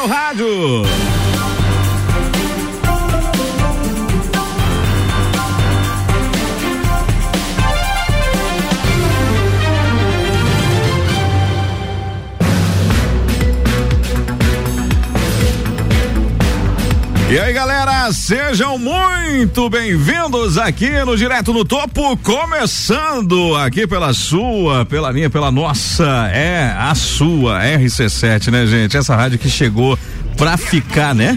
seu rádio. E aí, galera, sejam muito bem-vindos aqui no Direto no Topo, começando aqui pela sua, pela minha, pela nossa, é a sua RC7, né, gente? Essa rádio que chegou pra ficar, né?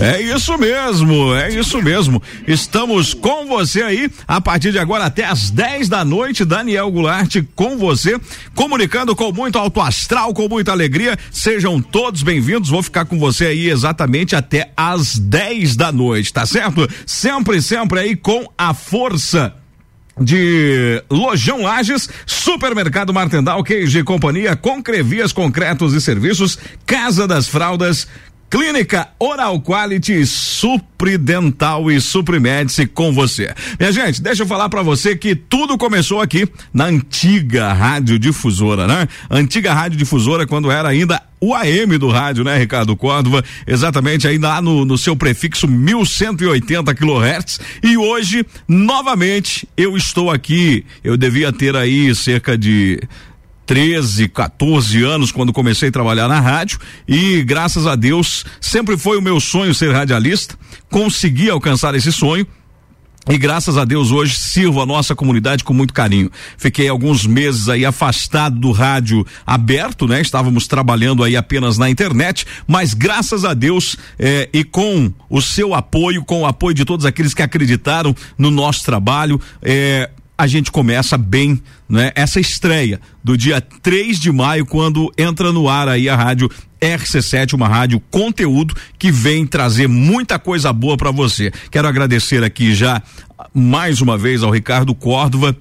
É isso mesmo, é isso mesmo. Estamos com você aí a partir de agora até às 10 da noite. Daniel Goulart com você, comunicando com muito alto astral, com muita alegria. Sejam todos bem-vindos. Vou ficar com você aí exatamente até às 10 da noite, tá certo? Sempre, sempre aí com a força de Lojão Lages, Supermercado Martendal, Queijo e Companhia, Concrevias Concretos e Serviços, Casa das Fraldas, Clínica Oral Quality Supridental e Suprimédice com você. Minha gente, deixa eu falar para você que tudo começou aqui na antiga rádio difusora, né? Antiga rádio difusora quando era ainda o AM do rádio, né, Ricardo Córdova? Exatamente, ainda lá no, no seu prefixo 1180 kHz. E hoje, novamente, eu estou aqui. Eu devia ter aí cerca de 13, 14 anos quando comecei a trabalhar na rádio e graças a Deus sempre foi o meu sonho ser radialista. Consegui alcançar esse sonho. E graças a Deus hoje sirvo a nossa comunidade com muito carinho. Fiquei alguns meses aí afastado do rádio aberto, né? Estávamos trabalhando aí apenas na internet, mas graças a Deus eh, e com o seu apoio, com o apoio de todos aqueles que acreditaram no nosso trabalho, eh, a gente começa bem, né? Essa estreia do dia 3 de maio, quando entra no ar aí a rádio RC7, uma rádio conteúdo que vem trazer muita coisa boa para você. Quero agradecer aqui já mais uma vez ao Ricardo Córdova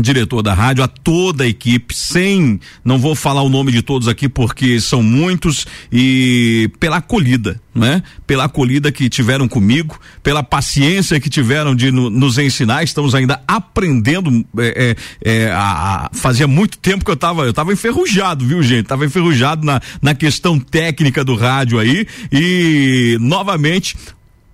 diretor da rádio, a toda a equipe, sem, não vou falar o nome de todos aqui porque são muitos e pela acolhida, né? Pela acolhida que tiveram comigo, pela paciência que tiveram de no, nos ensinar, estamos ainda aprendendo, é, é, é, a, a, fazia muito tempo que eu estava eu tava enferrujado, viu gente? Tava enferrujado na, na questão técnica do rádio aí e novamente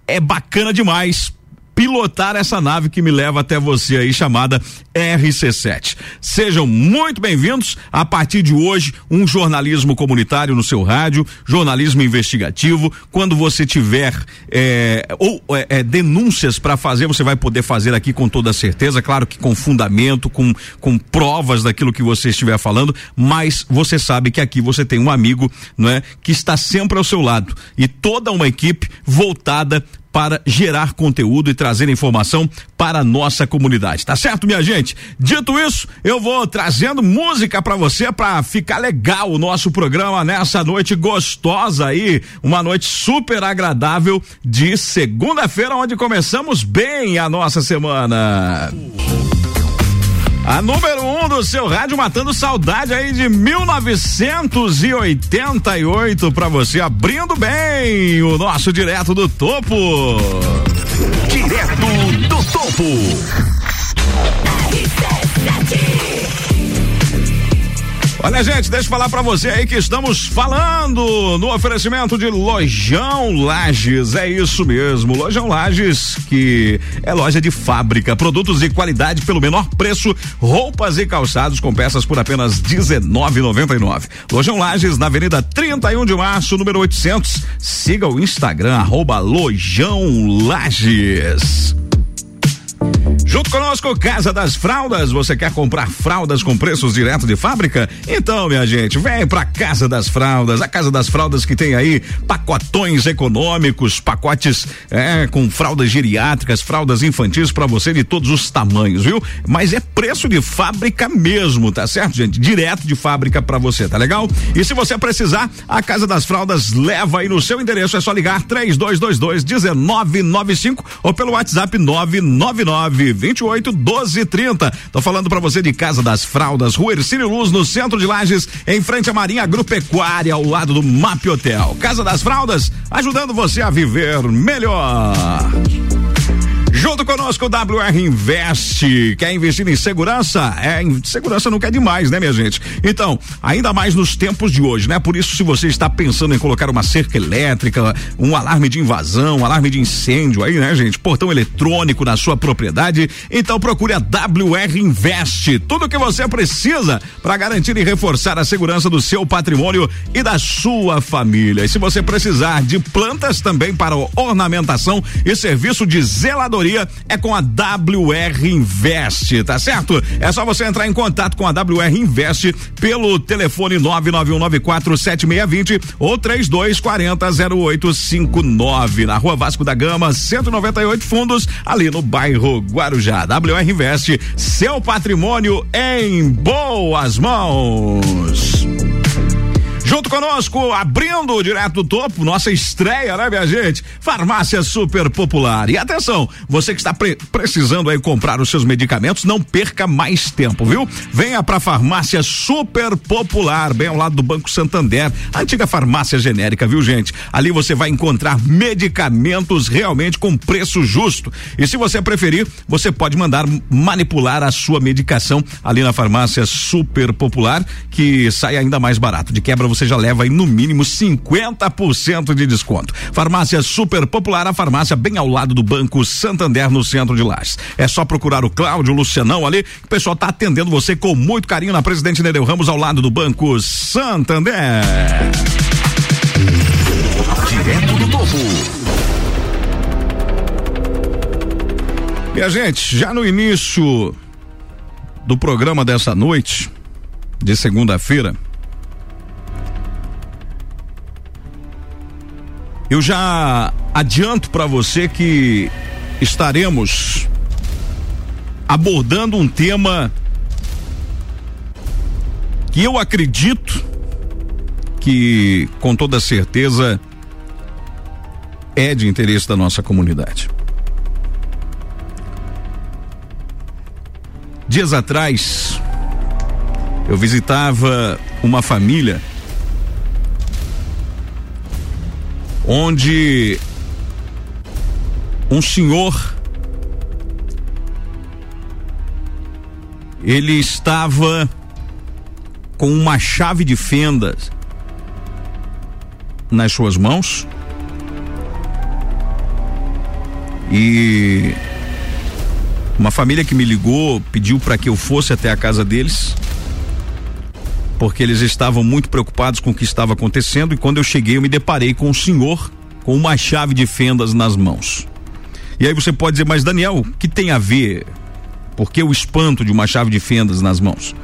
é bacana demais pilotar essa nave que me leva até você aí, chamada RC7. Sejam muito bem-vindos. A partir de hoje, um jornalismo comunitário no seu rádio, jornalismo investigativo. Quando você tiver é, ou é, denúncias para fazer, você vai poder fazer aqui com toda certeza, claro que com fundamento, com, com provas daquilo que você estiver falando, mas você sabe que aqui você tem um amigo, não é, que está sempre ao seu lado e toda uma equipe voltada para gerar conteúdo e trazer informação para a nossa comunidade. Tá certo, minha gente? Dito isso, eu vou trazendo música para você para ficar legal o nosso programa nessa noite gostosa aí, uma noite super agradável de segunda-feira onde começamos bem a nossa semana. A número um do seu rádio matando saudade aí de 1988 para você, abrindo bem o nosso direto do topo. Direto do topo. Olha, gente, deixa eu falar para você aí que estamos falando no oferecimento de Lojão Lages. É isso mesmo, Lojão Lages, que é loja de fábrica, produtos de qualidade pelo menor preço, roupas e calçados com peças por apenas R$19,99. Lojão Lages, na Avenida 31 de Março, número 800. Siga o Instagram, arroba Lojão Lages. Junto conosco, Casa das Fraldas. Você quer comprar fraldas com preços direto de fábrica? Então, minha gente, vem pra Casa das Fraldas. A Casa das Fraldas que tem aí pacotões econômicos, pacotes é, com fraldas geriátricas, fraldas infantis para você de todos os tamanhos, viu? Mas é preço de fábrica mesmo, tá certo, gente? Direto de fábrica para você, tá legal? E se você precisar, a Casa das Fraldas leva aí no seu endereço. É só ligar 3222 1995 ou pelo WhatsApp 999 28 12 30. Tô falando para você de Casa das Fraldas, Rua Ercílio Luz, no centro de Lages, em frente à Marinha Agropecuária, ao lado do MAP Hotel. Casa das Fraldas, ajudando você a viver melhor. Junto conosco, WR Invest. Quer investir em segurança? É, em segurança não quer demais, né, minha gente? Então, ainda mais nos tempos de hoje, né? Por isso, se você está pensando em colocar uma cerca elétrica, um alarme de invasão, um alarme de incêndio aí, né, gente? Portão eletrônico na sua propriedade, então procure a WR Invest. Tudo o que você precisa para garantir e reforçar a segurança do seu patrimônio e da sua família. E se você precisar de plantas também para ornamentação e serviço de zeladoria, é com a WR Invest, tá certo? É só você entrar em contato com a WR Invest pelo telefone 991947620 ou 32400859 na Rua Vasco da Gama, 198 Fundos, ali no bairro Guarujá. WR Invest, seu patrimônio em boas mãos. Junto conosco, abrindo direto do topo, nossa estreia, né, minha gente? Farmácia Super Popular. E atenção, você que está pre precisando aí comprar os seus medicamentos, não perca mais tempo, viu? Venha pra Farmácia Super Popular, bem ao lado do Banco Santander, antiga farmácia genérica, viu, gente? Ali você vai encontrar medicamentos realmente com preço justo. E se você preferir, você pode mandar manipular a sua medicação ali na Farmácia Super Popular, que sai ainda mais barato. De quebra você você já leva aí no mínimo 50% de desconto. Farmácia Super Popular, a farmácia bem ao lado do Banco Santander, no centro de Lages. É só procurar o Cláudio Lucianão ali, o pessoal tá atendendo você com muito carinho na Presidente Nereu Ramos, ao lado do Banco Santander. Direto do topo. Minha gente, já no início do programa dessa noite, de segunda-feira, Eu já adianto para você que estaremos abordando um tema que eu acredito que, com toda certeza, é de interesse da nossa comunidade. Dias atrás, eu visitava uma família onde um senhor ele estava com uma chave de fendas nas suas mãos e uma família que me ligou pediu para que eu fosse até a casa deles porque eles estavam muito preocupados com o que estava acontecendo e quando eu cheguei eu me deparei com o senhor com uma chave de fendas nas mãos. E aí você pode dizer, mas Daniel, o que tem a ver? Por que o espanto de uma chave de fendas nas mãos?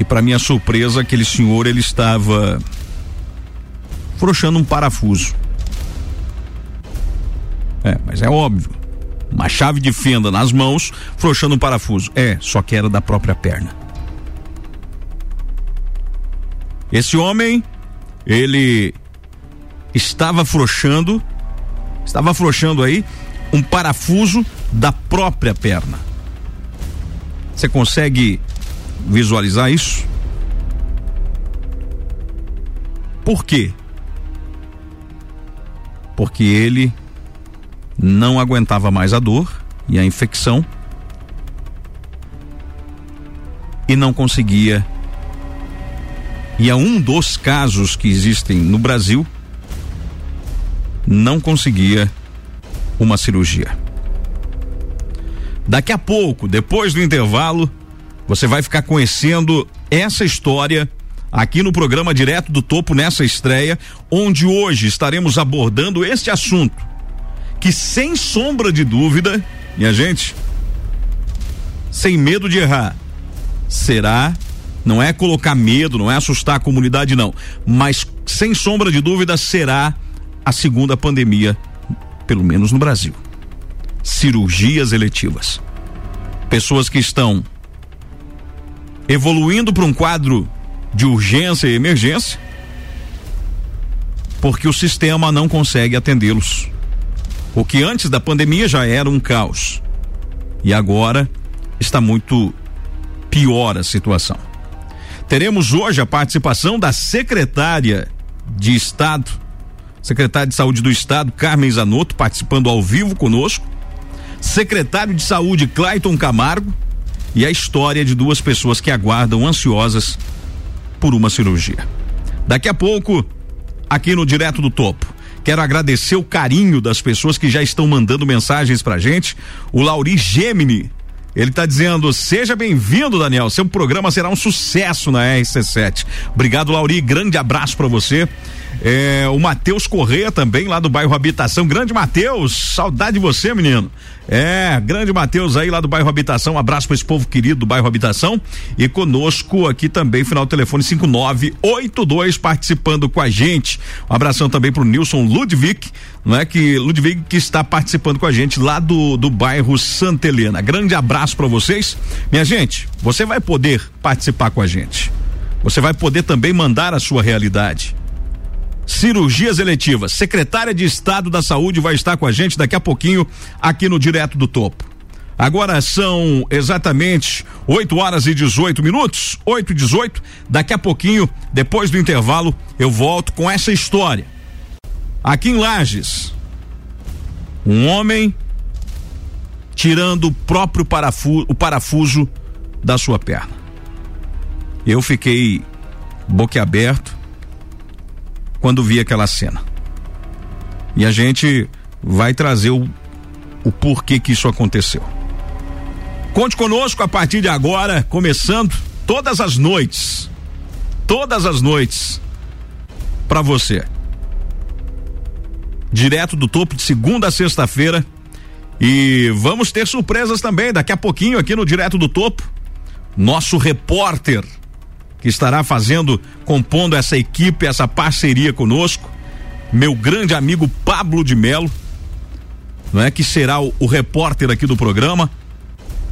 E para minha surpresa, aquele senhor ele estava frouxando um parafuso. É, mas é óbvio. Uma chave de fenda nas mãos, frouxando um parafuso. É, só que era da própria perna. Esse homem, ele estava afrouxando, estava afrouxando aí um parafuso da própria perna. Você consegue visualizar isso? Por quê? Porque ele não aguentava mais a dor e a infecção e não conseguia e é um dos casos que existem no Brasil, não conseguia uma cirurgia. Daqui a pouco, depois do intervalo, você vai ficar conhecendo essa história aqui no programa Direto do Topo nessa estreia, onde hoje estaremos abordando este assunto que sem sombra de dúvida, minha gente, sem medo de errar, será não é colocar medo, não é assustar a comunidade, não. Mas, sem sombra de dúvida, será a segunda pandemia, pelo menos no Brasil. Cirurgias eletivas. Pessoas que estão evoluindo para um quadro de urgência e emergência, porque o sistema não consegue atendê-los. O que antes da pandemia já era um caos. E agora está muito pior a situação. Teremos hoje a participação da secretária de Estado, secretária de Saúde do Estado, Carmen Zanotto, participando ao vivo conosco, secretário de Saúde, Clayton Camargo, e a história de duas pessoas que aguardam ansiosas por uma cirurgia. Daqui a pouco, aqui no Direto do Topo. Quero agradecer o carinho das pessoas que já estão mandando mensagens pra gente. O Lauri Gemini, ele está dizendo: seja bem-vindo, Daniel. Seu programa será um sucesso na RC7. Obrigado, Lauri. Grande abraço para você. É, o Matheus Correia também, lá do bairro Habitação. Grande Matheus, saudade de você, menino. É, grande Matheus aí lá do bairro Habitação. Um abraço para esse povo querido do bairro Habitação. E conosco aqui também, final do telefone 5982, participando com a gente. Um abração também pro Nilson Ludwig, não é? Que Ludwig que está participando com a gente lá do, do bairro Santa Helena. Grande abraço para vocês. Minha gente, você vai poder participar com a gente. Você vai poder também mandar a sua realidade cirurgias eletivas. Secretária de Estado da Saúde vai estar com a gente daqui a pouquinho aqui no Direto do Topo. Agora são exatamente 8 horas e 18 minutos, 8 e 18. Daqui a pouquinho, depois do intervalo, eu volto com essa história. Aqui em Lages, um homem tirando o próprio parafuso, o parafuso da sua perna. Eu fiquei boquiaberto quando vi aquela cena. E a gente vai trazer o, o porquê que isso aconteceu. Conte conosco a partir de agora, começando todas as noites. Todas as noites. Para você. Direto do topo de segunda a sexta-feira. E vamos ter surpresas também daqui a pouquinho aqui no Direto do Topo. Nosso repórter que estará fazendo, compondo essa equipe, essa parceria conosco, meu grande amigo Pablo de Melo, não é que será o, o repórter aqui do programa,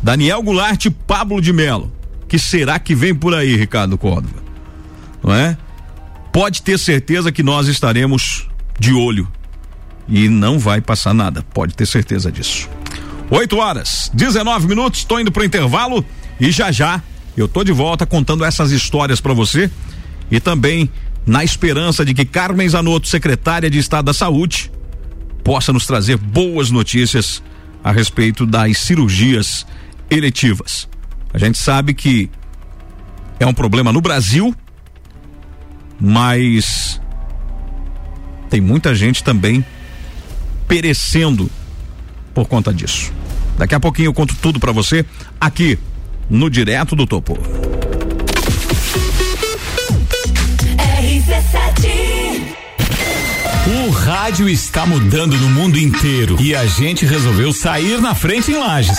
Daniel Goulart Pablo de Melo. Que será que vem por aí, Ricardo Córdova? Não é? Pode ter certeza que nós estaremos de olho e não vai passar nada, pode ter certeza disso. 8 horas, 19 minutos, estou indo para o intervalo e já já eu tô de volta contando essas histórias para você e também na esperança de que Carmen Zanotto, secretária de Estado da Saúde, possa nos trazer boas notícias a respeito das cirurgias eletivas. A gente sabe que é um problema no Brasil, mas tem muita gente também perecendo por conta disso. Daqui a pouquinho eu conto tudo para você aqui no Direto do Topo. O rádio está mudando no mundo inteiro e a gente resolveu sair na frente em Lages.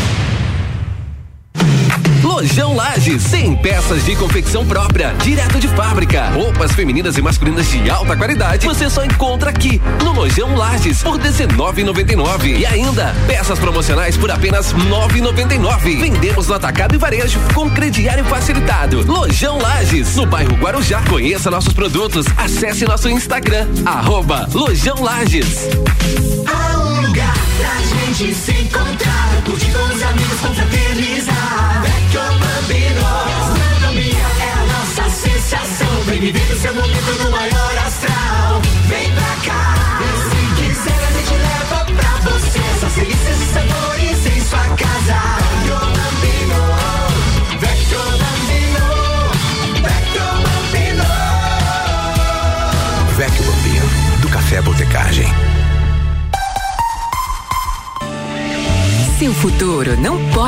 Lojão Lages, 100 peças de confecção própria, direto de fábrica. Roupas femininas e masculinas de alta qualidade, você só encontra aqui no Lojão Lages por 19,99 e ainda peças promocionais por apenas 9,99. Vendemos no atacado e varejo com crediário facilitado. Lojão Lages, no bairro Guarujá. Conheça nossos produtos, acesse nosso Instagram arroba Lojão Lages. Há um lugar pra gente se encontrar, curtir com os amigos, confraternizar. Gastronomia é a nossa sensação. Vem viver o seu momento no maior astral.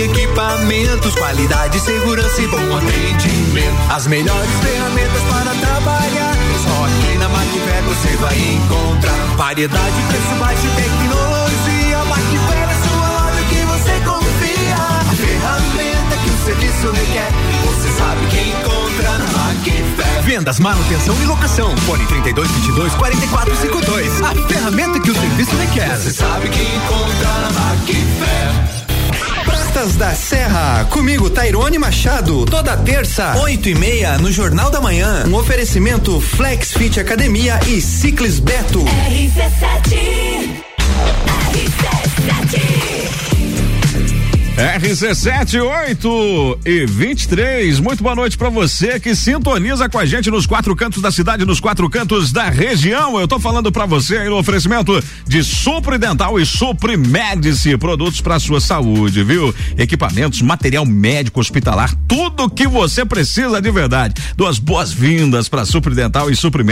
Equipamentos, qualidade, segurança e bom atendimento. As melhores ferramentas para trabalhar. Só aqui na Macfer você vai encontrar variedade, preço baixo e tecnologia. Macfer é sua loja que você confia. A ferramenta que o serviço requer. Você sabe que encontra na Macfer. Vendas, manutenção e locação. Fone 32 22 44 52. A ferramenta que o serviço requer. Você sabe que encontra na Macfer. Pratas da Serra, comigo Tairone Machado, toda terça, oito e meia, no Jornal da Manhã. Um oferecimento Flex Fit Academia e Ciclis Beto. RC7 RC7 RC7 8 e 23. Muito boa noite para você que sintoniza com a gente nos quatro cantos da cidade, nos quatro cantos da região. Eu tô falando para você aí no oferecimento de Supre Dental e Supre produtos para sua saúde, viu? Equipamentos, material médico hospitalar, tudo que você precisa de verdade. Duas boas-vindas para Supre Dental e Supre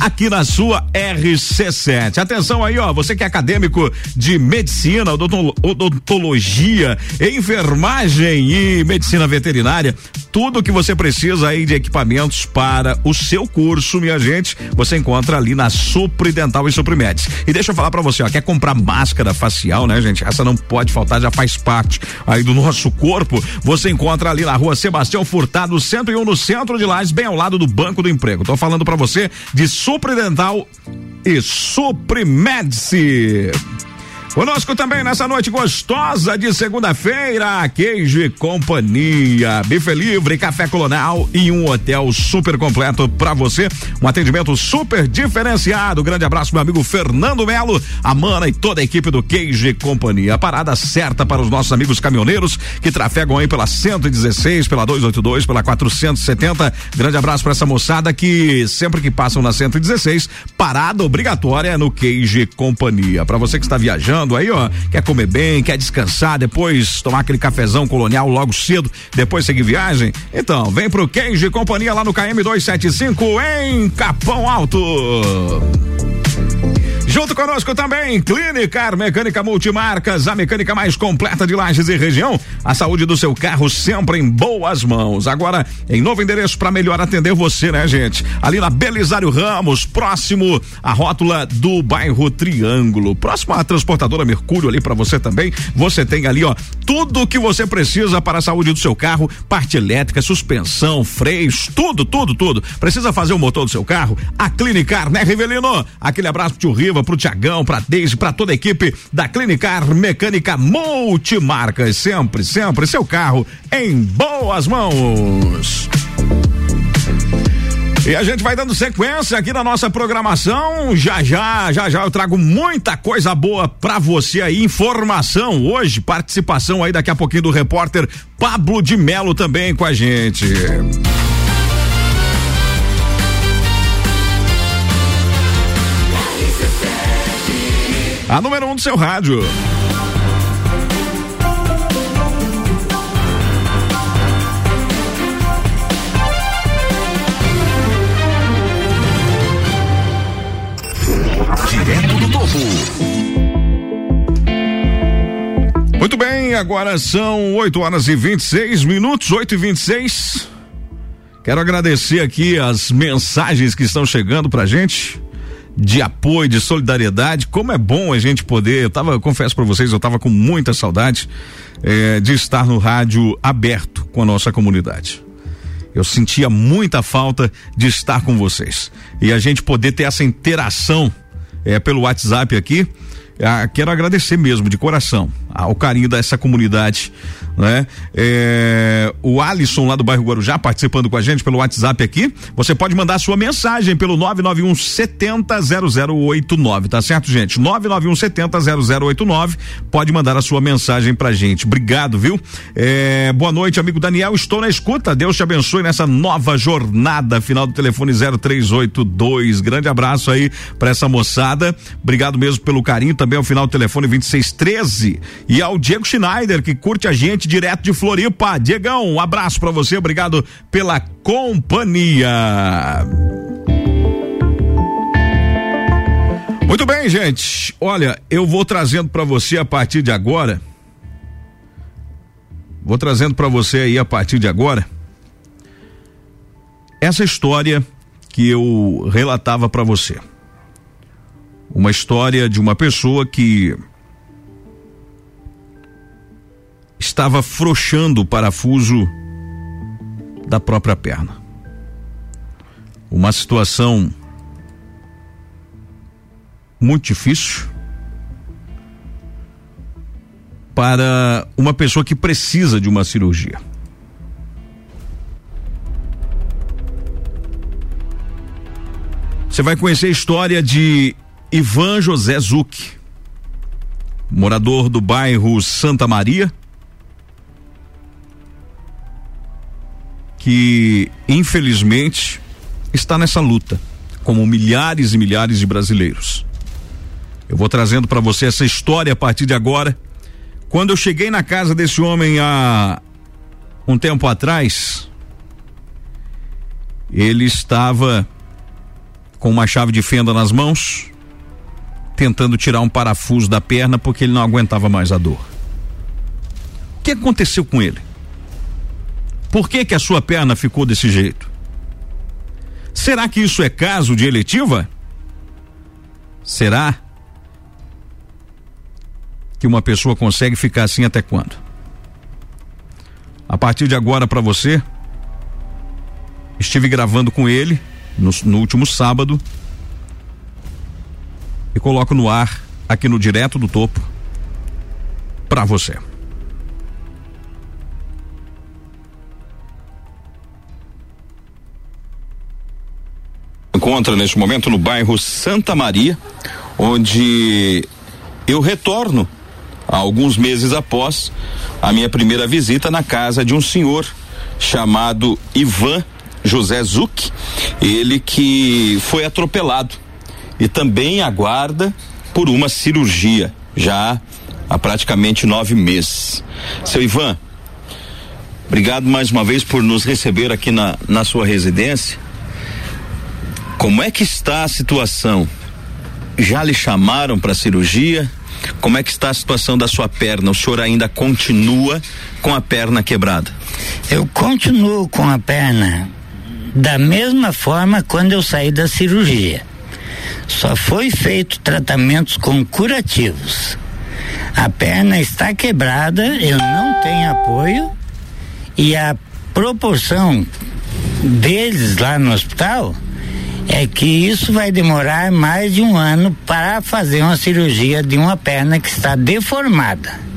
aqui na sua RC7. Atenção aí, ó, você que é acadêmico de medicina, odonto- odontologia, enfermagem e medicina veterinária, tudo que você precisa aí de equipamentos para o seu curso, minha gente, você encontra ali na Supri Dental e Suprimedes. E deixa eu falar para você, ó, quer comprar máscara facial, né, gente? Essa não pode faltar, já faz parte aí do nosso corpo. Você encontra ali na rua Sebastião Furtado, 101 no centro de Lages, bem ao lado do Banco do Emprego. Tô falando para você de Supri Dental e Suprimedici. Conosco também nessa noite gostosa de segunda-feira, queijo e companhia, bife livre, café colonial e um hotel super completo para você. Um atendimento super diferenciado. Grande abraço, meu amigo Fernando Melo, a Mana e toda a equipe do Queijo e Companhia. Parada certa para os nossos amigos caminhoneiros que trafegam aí pela 116, pela 282, pela 470. Grande abraço para essa moçada que sempre que passam na 116, parada obrigatória no Queijo e Companhia. Para você que está viajando aí, ó, quer comer bem, quer descansar, depois tomar aquele cafezão colonial logo cedo, depois seguir viagem, então vem pro e Companhia lá no KM 275 em Capão Alto. Junto conosco também, Clinicar Mecânica Multimarcas, a mecânica mais completa de Lages e região. A saúde do seu carro sempre em boas mãos. Agora, em novo endereço para melhor atender você, né, gente? Ali na Belisário Ramos, próximo à rótula do bairro Triângulo. Próximo à transportadora Mercúrio ali para você também. Você tem ali, ó, tudo que você precisa para a saúde do seu carro, parte elétrica, suspensão, freios, tudo, tudo, tudo. Precisa fazer o motor do seu carro? A Clinicar, né, Rivelino? Aquele abraço pro tio Riva, pro Tiagão, pra Deise, pra toda a equipe da Clinicar Mecânica Multimarcas. Sempre, sempre seu carro em boas mãos. E a gente vai dando sequência aqui na nossa programação. Já já, já já eu trago muita coisa boa pra você aí, informação hoje, participação aí daqui a pouquinho do repórter Pablo de Melo também com a gente. A número um do seu rádio. Direto do topo. Muito bem, agora são 8 horas e 26 minutos, 8 e 26 Quero agradecer aqui as mensagens que estão chegando pra gente de apoio, de solidariedade. Como é bom a gente poder. Eu tava, eu confesso para vocês, eu tava com muita saudade eh, de estar no rádio aberto com a nossa comunidade. Eu sentia muita falta de estar com vocês e a gente poder ter essa interação eh, pelo WhatsApp aqui. Ah, quero agradecer mesmo, de coração, ao carinho dessa comunidade, né? É, o Alisson lá do bairro Guarujá participando com a gente pelo WhatsApp aqui. Você pode mandar sua mensagem pelo 991 70 0089, tá certo, gente? 991 70 0089. Pode mandar a sua mensagem pra gente. Obrigado, viu? É, boa noite, amigo Daniel. Estou na escuta. Deus te abençoe nessa nova jornada. Final do telefone 0382. Grande abraço aí para essa moçada. Obrigado mesmo pelo carinho também ao final do telefone 2613 e ao Diego Schneider que curte a gente direto de Floripa. Diegão, um abraço para você, obrigado pela companhia. Muito bem, gente. Olha, eu vou trazendo para você a partir de agora. Vou trazendo para você aí a partir de agora essa história que eu relatava para você. Uma história de uma pessoa que estava frouxando o parafuso da própria perna. Uma situação muito difícil para uma pessoa que precisa de uma cirurgia. Você vai conhecer a história de Ivan José Zuc, morador do bairro Santa Maria, que infelizmente está nessa luta, como milhares e milhares de brasileiros. Eu vou trazendo para você essa história a partir de agora. Quando eu cheguei na casa desse homem há um tempo atrás, ele estava com uma chave de fenda nas mãos, tentando tirar um parafuso da perna porque ele não aguentava mais a dor. O que aconteceu com ele? Por que que a sua perna ficou desse jeito? Será que isso é caso de eletiva? Será que uma pessoa consegue ficar assim até quando? A partir de agora para você, estive gravando com ele no, no último sábado e coloco no ar aqui no Direto do Topo para você. Encontra neste momento no bairro Santa Maria, onde eu retorno alguns meses após a minha primeira visita na casa de um senhor chamado Ivan José Zuc, ele que foi atropelado e também aguarda por uma cirurgia já há praticamente nove meses. Seu Ivan, obrigado mais uma vez por nos receber aqui na, na sua residência. Como é que está a situação? Já lhe chamaram para cirurgia? Como é que está a situação da sua perna? O senhor ainda continua com a perna quebrada? Eu continuo com a perna da mesma forma quando eu saí da cirurgia. Só foi feito tratamentos com curativos. A perna está quebrada, eu não tenho apoio e a proporção deles lá no hospital é que isso vai demorar mais de um ano para fazer uma cirurgia de uma perna que está deformada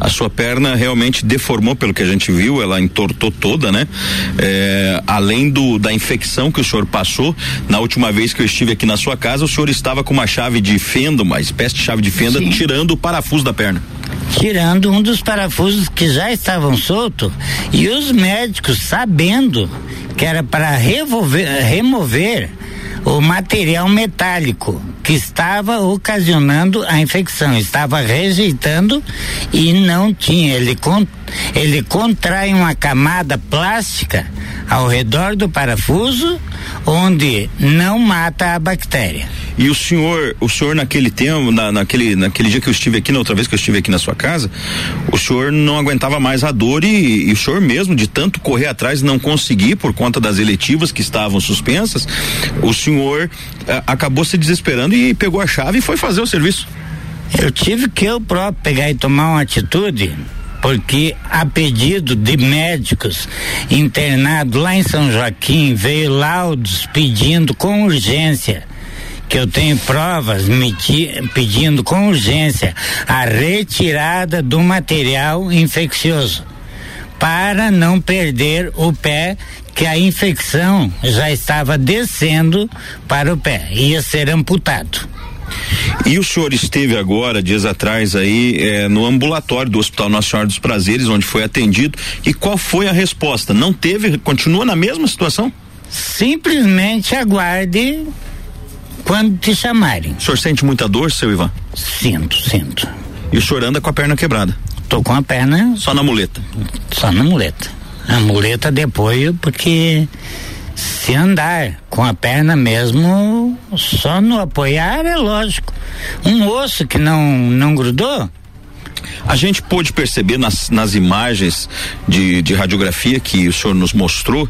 a sua perna realmente deformou pelo que a gente viu, ela entortou toda, né? É, além do da infecção que o senhor passou, na última vez que eu estive aqui na sua casa, o senhor estava com uma chave de fenda, uma espécie de chave de fenda, Sim. tirando o parafuso da perna tirando um dos parafusos que já estavam soltos e os médicos sabendo que era para remover o material metálico que estava ocasionando a infecção, estava rejeitando e não tinha. Ele, con, ele contrai uma camada plástica ao redor do parafuso, onde não mata a bactéria. E o senhor, o senhor naquele tempo, na, naquele, naquele dia que eu estive aqui, na outra vez que eu estive aqui na sua casa, o senhor não aguentava mais a dor e, e o senhor mesmo, de tanto correr atrás, não conseguir por conta das eletivas que estavam suspensas, o senhor eh, acabou se desesperando e pegou a chave e foi fazer o serviço. Eu tive que eu próprio pegar e tomar uma atitude porque a pedido de médicos internados lá em São Joaquim veio laudos pedindo com urgência que eu tenho provas pedindo com urgência a retirada do material infeccioso para não perder o pé que a infecção já estava descendo para o pé, ia ser amputado. E o senhor esteve agora, dias atrás, aí, eh, no ambulatório do Hospital Nossa Senhora dos Prazeres, onde foi atendido. E qual foi a resposta? Não teve? Continua na mesma situação? Simplesmente aguarde quando te chamarem. O senhor sente muita dor, seu Ivan? Sinto, sinto. E o senhor anda com a perna quebrada? Tô com a perna. Só na muleta? Só na muleta. A muleta de apoio, porque se andar com a perna mesmo, só no apoiar é lógico. Um osso que não, não grudou. A gente pôde perceber nas, nas imagens de, de radiografia que o senhor nos mostrou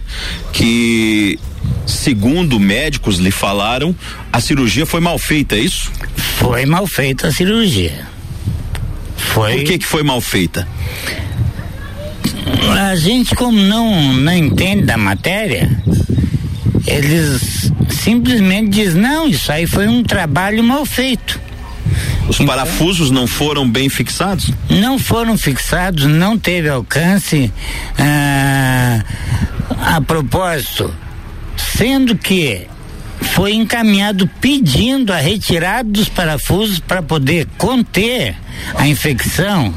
que, segundo médicos lhe falaram, a cirurgia foi mal feita, é isso? Foi mal feita a cirurgia. Foi. Por que, que foi mal feita? A gente, como não, não entende da matéria, eles simplesmente diz não, isso aí foi um trabalho mal feito. Os então, parafusos não foram bem fixados? Não foram fixados, não teve alcance. Ah, a propósito, sendo que foi encaminhado pedindo a retirada dos parafusos para poder conter a infecção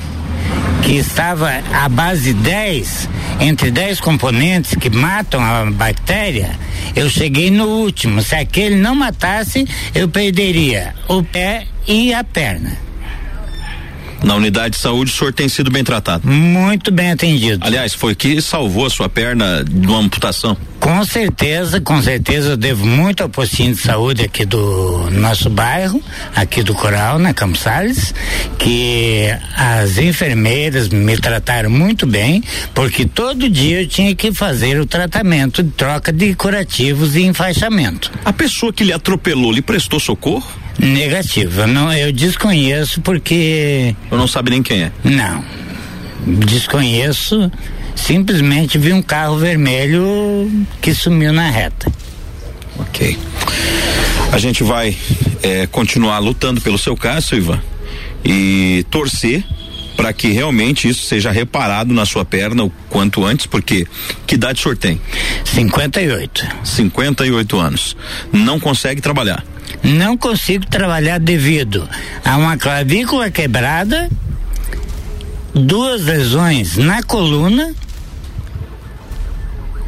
que estava à base 10, entre 10 componentes que matam a bactéria, eu cheguei no último. Se aquele não matasse, eu perderia o pé e a perna. Na unidade de saúde, o senhor tem sido bem tratado? Muito bem atendido. Aliás, foi que salvou a sua perna de uma amputação? Com certeza, com certeza eu devo muito ao postinho de saúde aqui do nosso bairro, aqui do Coral, na Campos Salles, que as enfermeiras me trataram muito bem, porque todo dia eu tinha que fazer o tratamento de troca de curativos e enfaixamento. A pessoa que lhe atropelou lhe prestou socorro? Negativo. Eu, não, eu desconheço porque. Eu não sabe nem quem é? Não. Desconheço. Simplesmente vi um carro vermelho que sumiu na reta. Ok. A gente vai é, continuar lutando pelo seu caso, Ivan, e torcer para que realmente isso seja reparado na sua perna o quanto antes, porque que idade o senhor tem? 58. 58 anos. Não consegue trabalhar? Não consigo trabalhar devido a uma clavícula quebrada, duas lesões na coluna,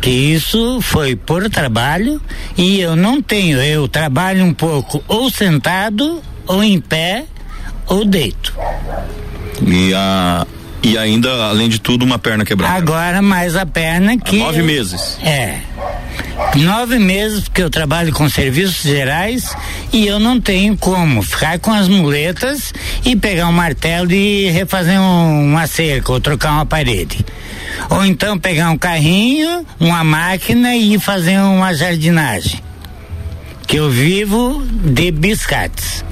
que isso foi por trabalho e eu não tenho, eu trabalho um pouco ou sentado, ou em pé, ou deito. E a e ainda, além de tudo, uma perna quebrada. Agora mais a perna que. Há nove meses. É. Nove meses porque eu trabalho com serviços gerais e eu não tenho como ficar com as muletas e pegar um martelo e refazer um, uma cerca ou trocar uma parede. Ou então pegar um carrinho, uma máquina e fazer uma jardinagem. Que eu vivo de biscates.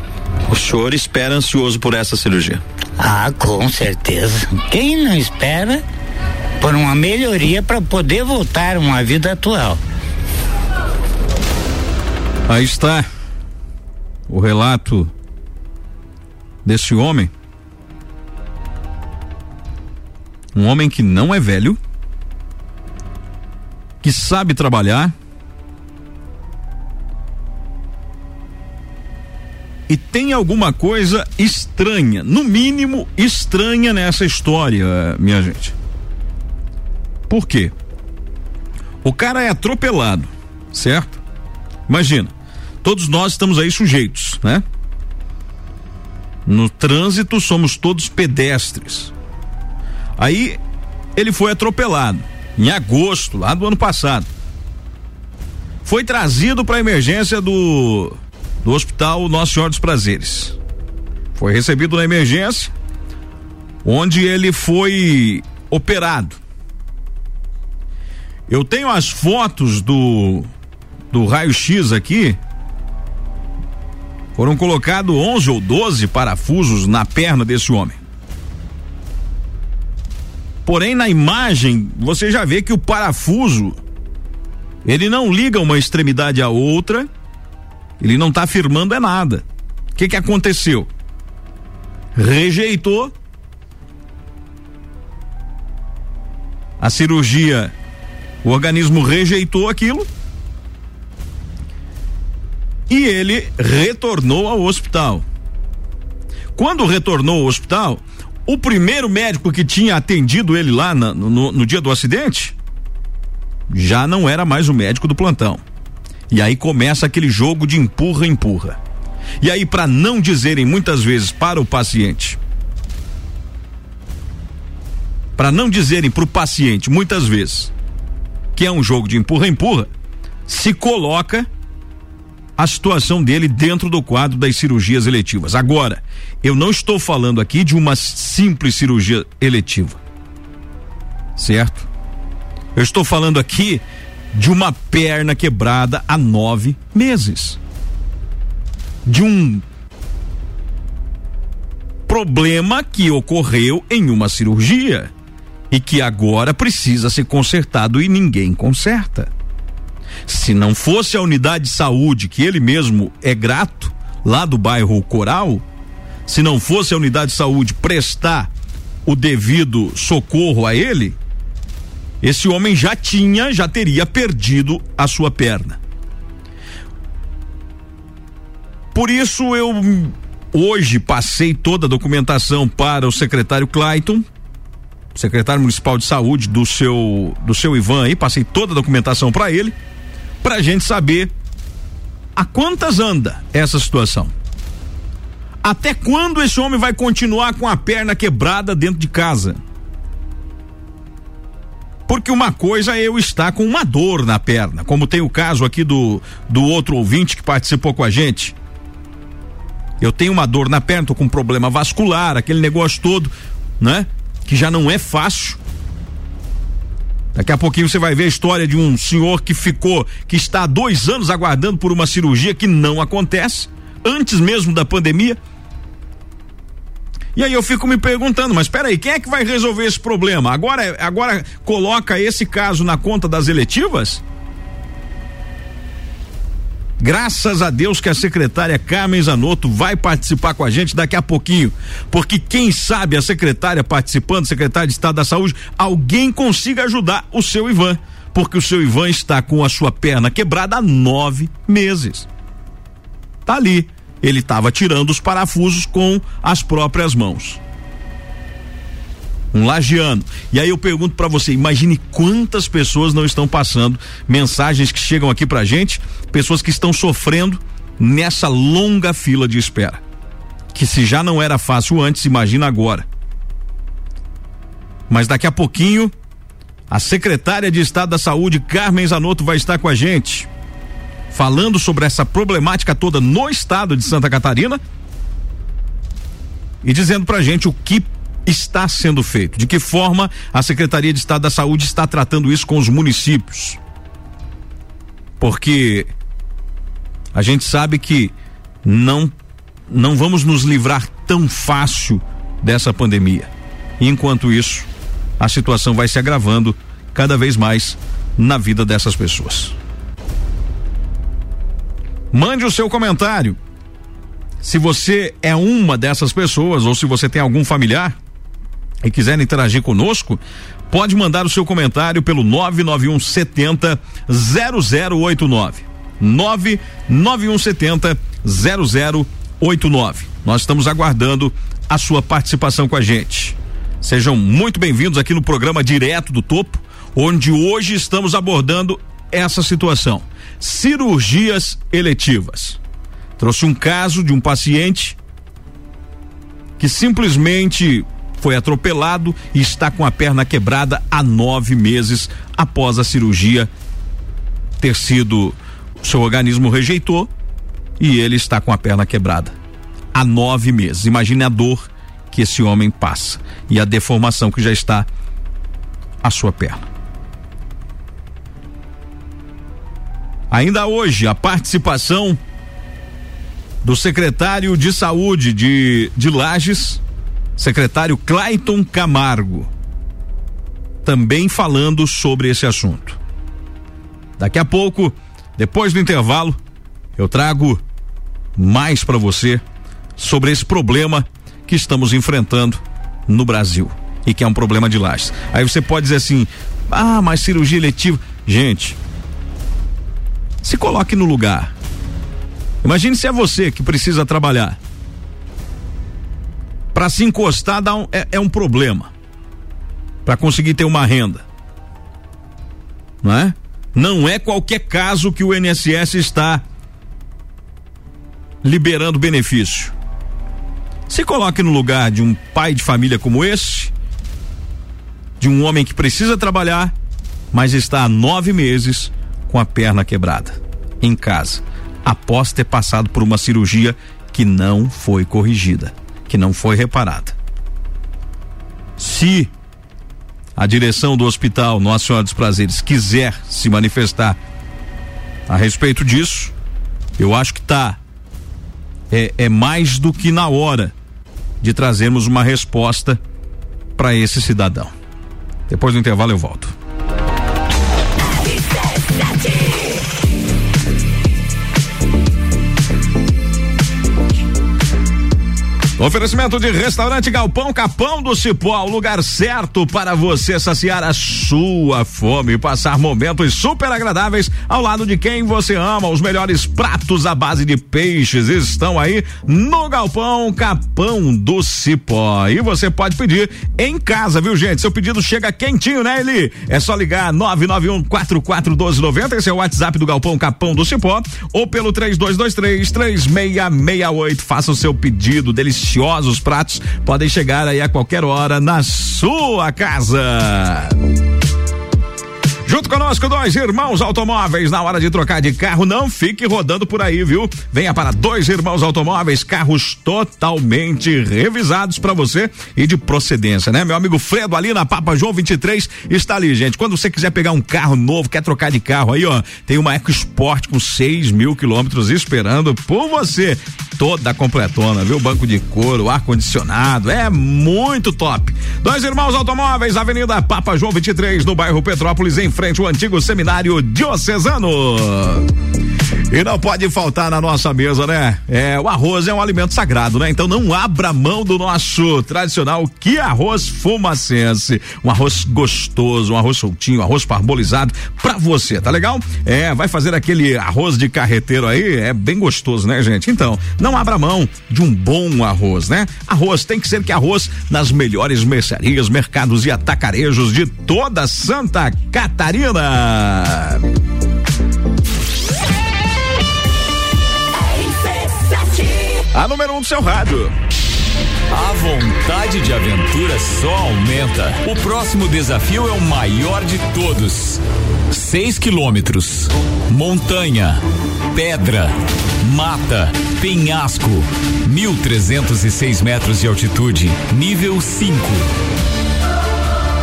O senhor espera ansioso por essa cirurgia? Ah, com certeza. Quem não espera por uma melhoria para poder voltar a uma vida atual? Aí está o relato desse homem. Um homem que não é velho, que sabe trabalhar, e tem alguma coisa estranha, no mínimo estranha nessa história, minha gente. Por quê? O cara é atropelado, certo? Imagina, todos nós estamos aí sujeitos, né? No trânsito somos todos pedestres. Aí ele foi atropelado em agosto, lá do ano passado. Foi trazido para emergência do do Hospital Nossa Senhora dos Prazeres. Foi recebido na emergência, onde ele foi operado. Eu tenho as fotos do do raio-x aqui. Foram colocados 11 ou 12 parafusos na perna desse homem. Porém, na imagem, você já vê que o parafuso ele não liga uma extremidade à outra Ele não está afirmando é nada. O que que aconteceu? Rejeitou a cirurgia, o organismo rejeitou aquilo e ele retornou ao hospital. Quando retornou ao hospital, o primeiro médico que tinha atendido ele lá na, no, no dia do acidente já não era mais o médico do plantão. E aí começa aquele jogo de empurra-empurra. E aí, para não dizerem muitas vezes para o paciente, para não dizerem para o paciente muitas vezes que é um jogo de empurra-empurra, se coloca a situação dele dentro do quadro das cirurgias eletivas. Agora, eu não estou falando aqui de uma simples cirurgia eletiva. Certo? Eu estou falando aqui de uma perna quebrada há nove meses. De um problema que ocorreu em uma cirurgia e que agora precisa ser consertado e ninguém conserta. Se não fosse a unidade de saúde, que ele mesmo é grato, lá do bairro Coral, se não fosse a unidade de saúde prestar o devido socorro a ele, esse homem já tinha, já teria perdido a sua perna. Por isso eu hoje passei toda a documentação para o secretário Clayton, secretário municipal de saúde do seu do seu Ivan aí, passei toda a documentação para ele para a gente saber a quantas anda essa situação. Até quando esse homem vai continuar com a perna quebrada dentro de casa? Porque uma coisa é eu estar com uma dor na perna, como tem o caso aqui do, do outro ouvinte que participou com a gente. Eu tenho uma dor na perna, tô com um problema vascular, aquele negócio todo, né? Que já não é fácil. Daqui a pouquinho você vai ver a história de um senhor que ficou, que está há dois anos aguardando por uma cirurgia que não acontece, antes mesmo da pandemia. E aí eu fico me perguntando, mas espera aí, quem é que vai resolver esse problema? Agora, agora coloca esse caso na conta das eletivas? Graças a Deus que a secretária Carmen Zanotto vai participar com a gente daqui a pouquinho, porque quem sabe a secretária participando, secretária de Estado da Saúde, alguém consiga ajudar o seu Ivan, porque o seu Ivan está com a sua perna quebrada há nove meses. Tá ali, ele estava tirando os parafusos com as próprias mãos um lagiano. E aí eu pergunto para você, imagine quantas pessoas não estão passando mensagens que chegam aqui pra gente, pessoas que estão sofrendo nessa longa fila de espera. Que se já não era fácil antes, imagina agora. Mas daqui a pouquinho, a secretária de Estado da Saúde, Carmen Zanotto, vai estar com a gente, falando sobre essa problemática toda no estado de Santa Catarina e dizendo pra gente o que está sendo feito? De que forma a Secretaria de Estado da Saúde está tratando isso com os municípios? Porque a gente sabe que não não vamos nos livrar tão fácil dessa pandemia. Enquanto isso, a situação vai se agravando cada vez mais na vida dessas pessoas. Mande o seu comentário. Se você é uma dessas pessoas ou se você tem algum familiar e quiser interagir conosco, pode mandar o seu comentário pelo 991 70 0089. 991 70 0089. Nós estamos aguardando a sua participação com a gente. Sejam muito bem-vindos aqui no programa Direto do Topo, onde hoje estamos abordando essa situação. Cirurgias eletivas. Trouxe um caso de um paciente que simplesmente foi atropelado e está com a perna quebrada há nove meses após a cirurgia ter sido. Seu organismo rejeitou e ele está com a perna quebrada há nove meses. Imagine a dor que esse homem passa e a deformação que já está a sua perna. Ainda hoje, a participação do secretário de saúde de, de Lages, secretário Clayton Camargo, também falando sobre esse assunto. Daqui a pouco, depois do intervalo, eu trago mais para você sobre esse problema que estamos enfrentando no Brasil e que é um problema de lajes. Aí você pode dizer assim: "Ah, mas cirurgia eletiva". Gente, se coloque no lugar. Imagine se é você que precisa trabalhar. Para se encostar dá um, é, é um problema. Para conseguir ter uma renda. Não é? Não é qualquer caso que o INSS está liberando benefício. Se coloque no lugar de um pai de família como esse, de um homem que precisa trabalhar, mas está há nove meses com a perna quebrada, em casa, após ter passado por uma cirurgia que não foi corrigida, que não foi reparada. Se a direção do hospital Nossa Senhora dos Prazeres quiser se manifestar a respeito disso, eu acho que está é, é mais do que na hora de trazermos uma resposta para esse cidadão. Depois do intervalo eu volto. Oferecimento de restaurante Galpão Capão do Cipó, o lugar certo para você saciar a sua fome e passar momentos super agradáveis ao lado de quem você ama. Os melhores pratos à base de peixes estão aí no Galpão Capão do Cipó. E você pode pedir em casa, viu, gente? Seu pedido chega quentinho, né, Eli? É só ligar 991 441290, esse é o WhatsApp do Galpão Capão do Cipó, ou pelo 3223 3668. Faça o seu pedido delicioso deliciosos pratos podem chegar aí a qualquer hora na sua casa. Junto conosco, dois irmãos automóveis. Na hora de trocar de carro, não fique rodando por aí, viu? Venha para dois irmãos automóveis, carros totalmente revisados para você e de procedência, né? Meu amigo Fredo ali na Papa João 23 está ali, gente. Quando você quiser pegar um carro novo, quer trocar de carro aí, ó, tem uma EcoSport com 6 mil quilômetros esperando por você. Toda completona, viu? Banco de couro, ar-condicionado, é muito top. Dois irmãos automóveis, Avenida Papa João 23, no bairro Petrópolis, em frente ao antigo seminário diocesano. E não pode faltar na nossa mesa, né? É, o arroz é um alimento sagrado, né? Então não abra mão do nosso tradicional que arroz fumacense. Um arroz gostoso, um arroz soltinho, arroz parbolizado pra você, tá legal? É, vai fazer aquele arroz de carreteiro aí, é bem gostoso, né, gente? Então, não abra mão de um bom arroz, né? Arroz tem que ser que arroz nas melhores mercearias, mercados e atacarejos de toda Santa Catarina. A número um do seu rádio. A vontade de aventura só aumenta. O próximo desafio é o maior de todos. Seis quilômetros. Montanha. Pedra. Mata. Penhasco. 1.306 metros de altitude. Nível 5.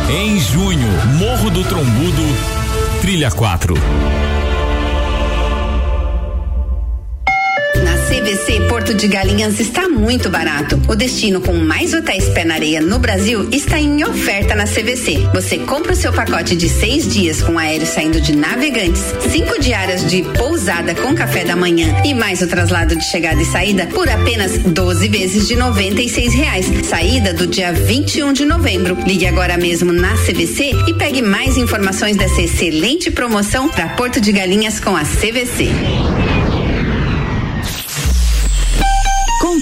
Em junho, Morro do Trombudo. Trilha 4. Porto de Galinhas está muito barato. O destino com mais hotéis pé na areia no Brasil está em oferta na CVC. Você compra o seu pacote de seis dias com aéreo saindo de Navegantes, cinco diárias de pousada com café da manhã e mais o traslado de chegada e saída por apenas 12 vezes de R$ reais. Saída do dia 21 de novembro. Ligue agora mesmo na CVC e pegue mais informações dessa excelente promoção para Porto de Galinhas com a CVC.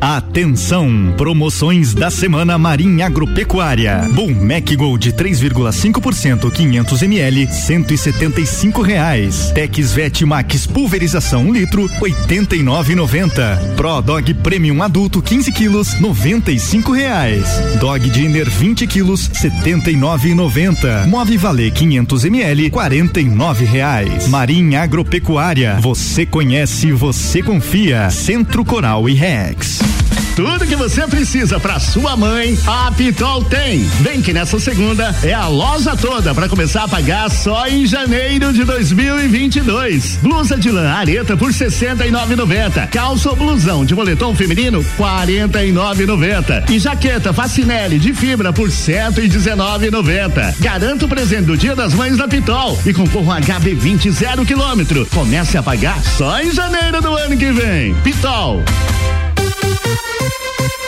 Atenção! Promoções da semana Marinha Agropecuária. Bull Mac Gold 3,5% 500 ml 175 reais. Tex Vet Max pulverização 1 litro 89,90. Pro Dog Premium adulto 15 quilos 95 reais. Dog Dinner 20 quilos 79,90. Move Valer 500 ml 49 reais. Marinha Agropecuária. Você conhece, você confia. Centro Coral e Rex. Tudo que você precisa para sua mãe, a Pitol tem. Bem que nessa segunda é a loja toda para começar a pagar só em janeiro de 2022. Blusa de lã areta por 69,90. Calça ou blusão de moletom feminino 49,90. E jaqueta Facinelli de fibra por 119,90. Garanto o presente do Dia das Mães da Pitol e concorra um HB20 zero quilômetro. Comece a pagar só em janeiro do ano que vem. Pitol. Música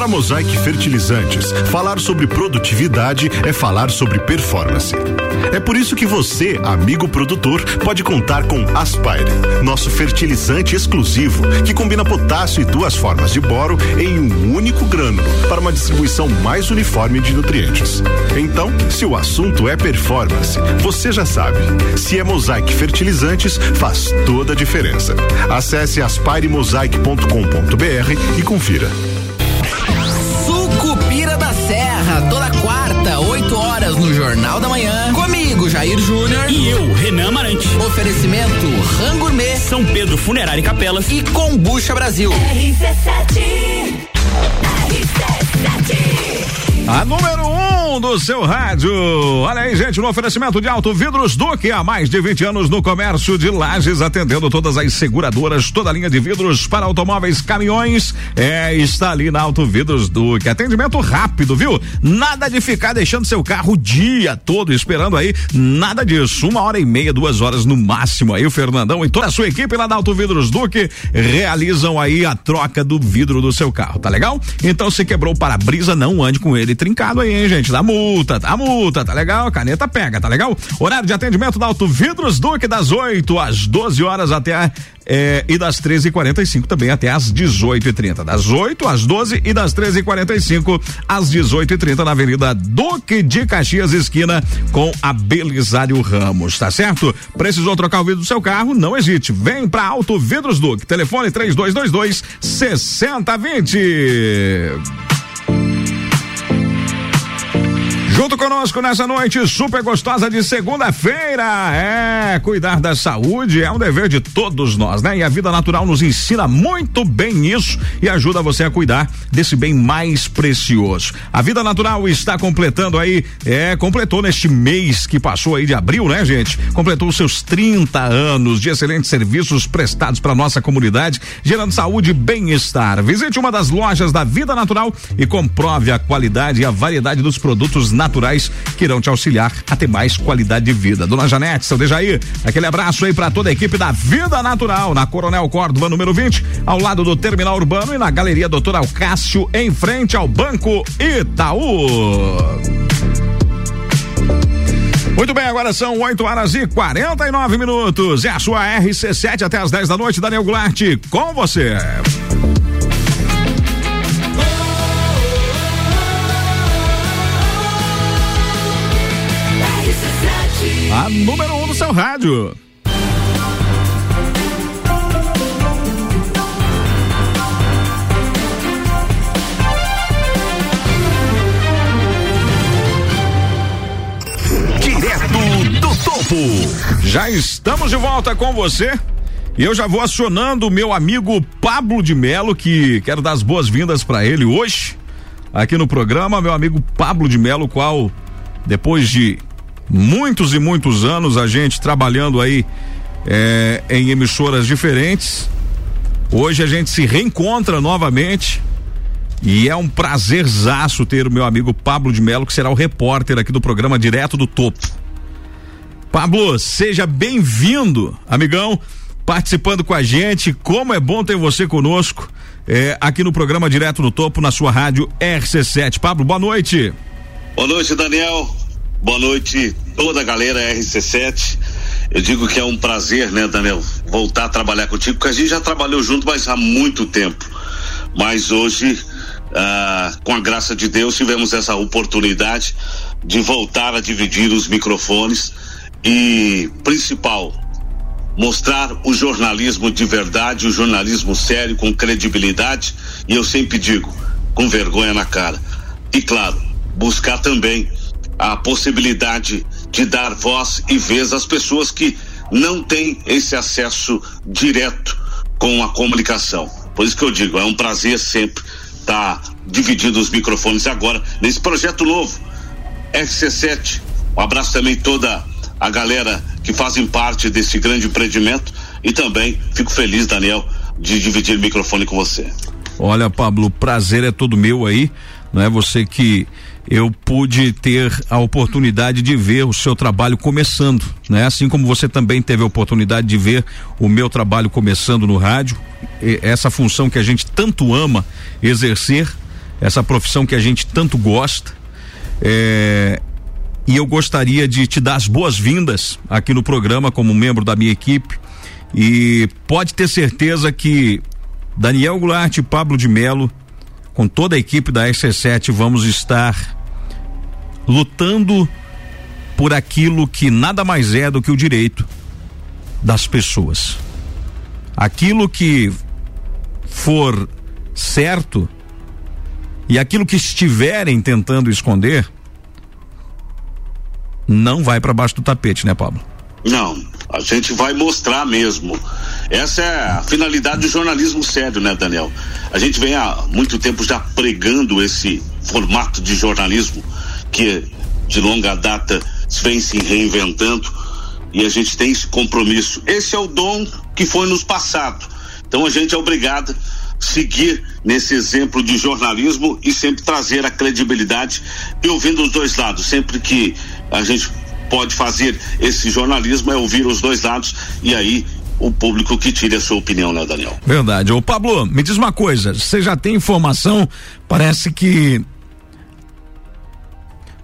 Para Mosaic Fertilizantes, falar sobre produtividade é falar sobre performance. É por isso que você, amigo produtor, pode contar com Aspire, nosso fertilizante exclusivo que combina potássio e duas formas de boro em um único grânulo para uma distribuição mais uniforme de nutrientes. Então, se o assunto é performance, você já sabe. Se é Mosaic Fertilizantes, faz toda a diferença. Acesse aspiremosaic.com.br e confira. No Jornal da Manhã. Comigo, Jair Júnior. E eu, Renan Amarante. Oferecimento Rangourmet, São Pedro Funerária e Capelas. E Combucha Brasil. RC7 RC7 A número um do seu rádio. Olha aí, gente, no oferecimento de Auto Vidros Duque, há mais de 20 anos no comércio de lajes, atendendo todas as seguradoras, toda a linha de vidros para automóveis, caminhões. É, está ali na Auto Vidros Duque. Atendimento rápido, viu? Nada de ficar deixando seu carro o dia todo esperando aí. Nada disso. Uma hora e meia, duas horas no máximo. Aí o Fernandão e toda a sua equipe lá da Auto Vidros Duque realizam aí a troca do vidro do seu carro, tá legal? Então se quebrou o para-brisa, não ande com ele trincado aí, hein, gente? Dá multa, dá multa, tá legal? A caneta pega, tá legal? Horário de atendimento da Auto Vidros Duque das 8 às 12 horas até é, e das 13h45 também até às 18h30. Das 8 às 12 e das 13h45 às 18h30 na Avenida Duque de Caxias, esquina com a Belisário Ramos, tá certo? Precisou trocar o vidro do seu carro? Não hesite. Vem pra Auto Vidros Duque. Telefone 3222 6020. Junto conosco nessa noite super gostosa de segunda-feira. É, cuidar da saúde é um dever de todos nós, né? E a vida natural nos ensina muito bem isso e ajuda você a cuidar desse bem mais precioso. A vida natural está completando aí, é, completou neste mês que passou aí de abril, né, gente? Completou seus 30 anos de excelentes serviços prestados para nossa comunidade, gerando saúde e bem-estar. Visite uma das lojas da Vida Natural e comprove a qualidade e a variedade dos produtos naturais que irão te auxiliar a ter mais qualidade de vida. Dona Janete, seu Dejaí, aquele abraço aí para toda a equipe da Vida Natural, na Coronel Córdova, número 20, ao lado do Terminal Urbano e na Galeria Doutor Alcácio, em frente ao Banco Itaú. Muito bem, agora são 8 horas e 49 minutos. É a sua RC7 até as 10 da noite, Daniel Goulart, com você. A número 1 um do seu rádio. Direto do topo. Já estamos de volta com você. E eu já vou acionando o meu amigo Pablo de Melo, que quero dar as boas-vindas para ele hoje, aqui no programa. Meu amigo Pablo de Melo, qual, depois de muitos e muitos anos a gente trabalhando aí é, em emissoras diferentes. Hoje a gente se reencontra novamente e é um prazerzaço ter o meu amigo Pablo de Melo, que será o repórter aqui do programa Direto do Topo. Pablo, seja bem-vindo, amigão, participando com a gente. Como é bom ter você conosco é, aqui no programa Direto do Topo, na sua rádio RC7. Pablo, boa noite. Boa noite, Daniel. Boa noite, toda a galera RC7. Eu digo que é um prazer, né, Daniel, voltar a trabalhar contigo, porque a gente já trabalhou junto, mas há muito tempo. mas hoje, ah, com a graça de Deus, tivemos essa oportunidade de voltar a dividir os microfones e, principal, mostrar o jornalismo de verdade, o jornalismo sério, com credibilidade, e eu sempre digo, com vergonha na cara. E claro, buscar também a possibilidade de dar voz e vez às pessoas que não têm esse acesso direto com a comunicação. Por isso que eu digo, é um prazer sempre estar dividindo os microfones agora nesse projeto novo. RC7, um abraço também toda a galera que fazem parte desse grande empreendimento e também fico feliz, Daniel, de dividir o microfone com você. Olha, Pablo, prazer é todo meu aí, não é você que eu pude ter a oportunidade de ver o seu trabalho começando, né? Assim como você também teve a oportunidade de ver o meu trabalho começando no rádio, essa função que a gente tanto ama exercer, essa profissão que a gente tanto gosta, é, e eu gostaria de te dar as boas-vindas aqui no programa como membro da minha equipe e pode ter certeza que Daniel Goulart e Pablo de Melo, com toda a equipe da RC7, vamos estar lutando por aquilo que nada mais é do que o direito das pessoas. Aquilo que for certo e aquilo que estiverem tentando esconder não vai para baixo do tapete, né, Pablo? Não, a gente vai mostrar mesmo. Essa é a finalidade do jornalismo sério, né, Daniel? A gente vem há muito tempo já pregando esse formato de jornalismo que de longa data vem se reinventando e a gente tem esse compromisso. Esse é o dom que foi nos passado. Então a gente é obrigado a seguir nesse exemplo de jornalismo e sempre trazer a credibilidade e ouvindo os dois lados. Sempre que a gente pode fazer esse jornalismo é ouvir os dois lados e aí o público que tire a sua opinião, né, Daniel? Verdade. Ô Pablo, me diz uma coisa, você já tem informação, parece que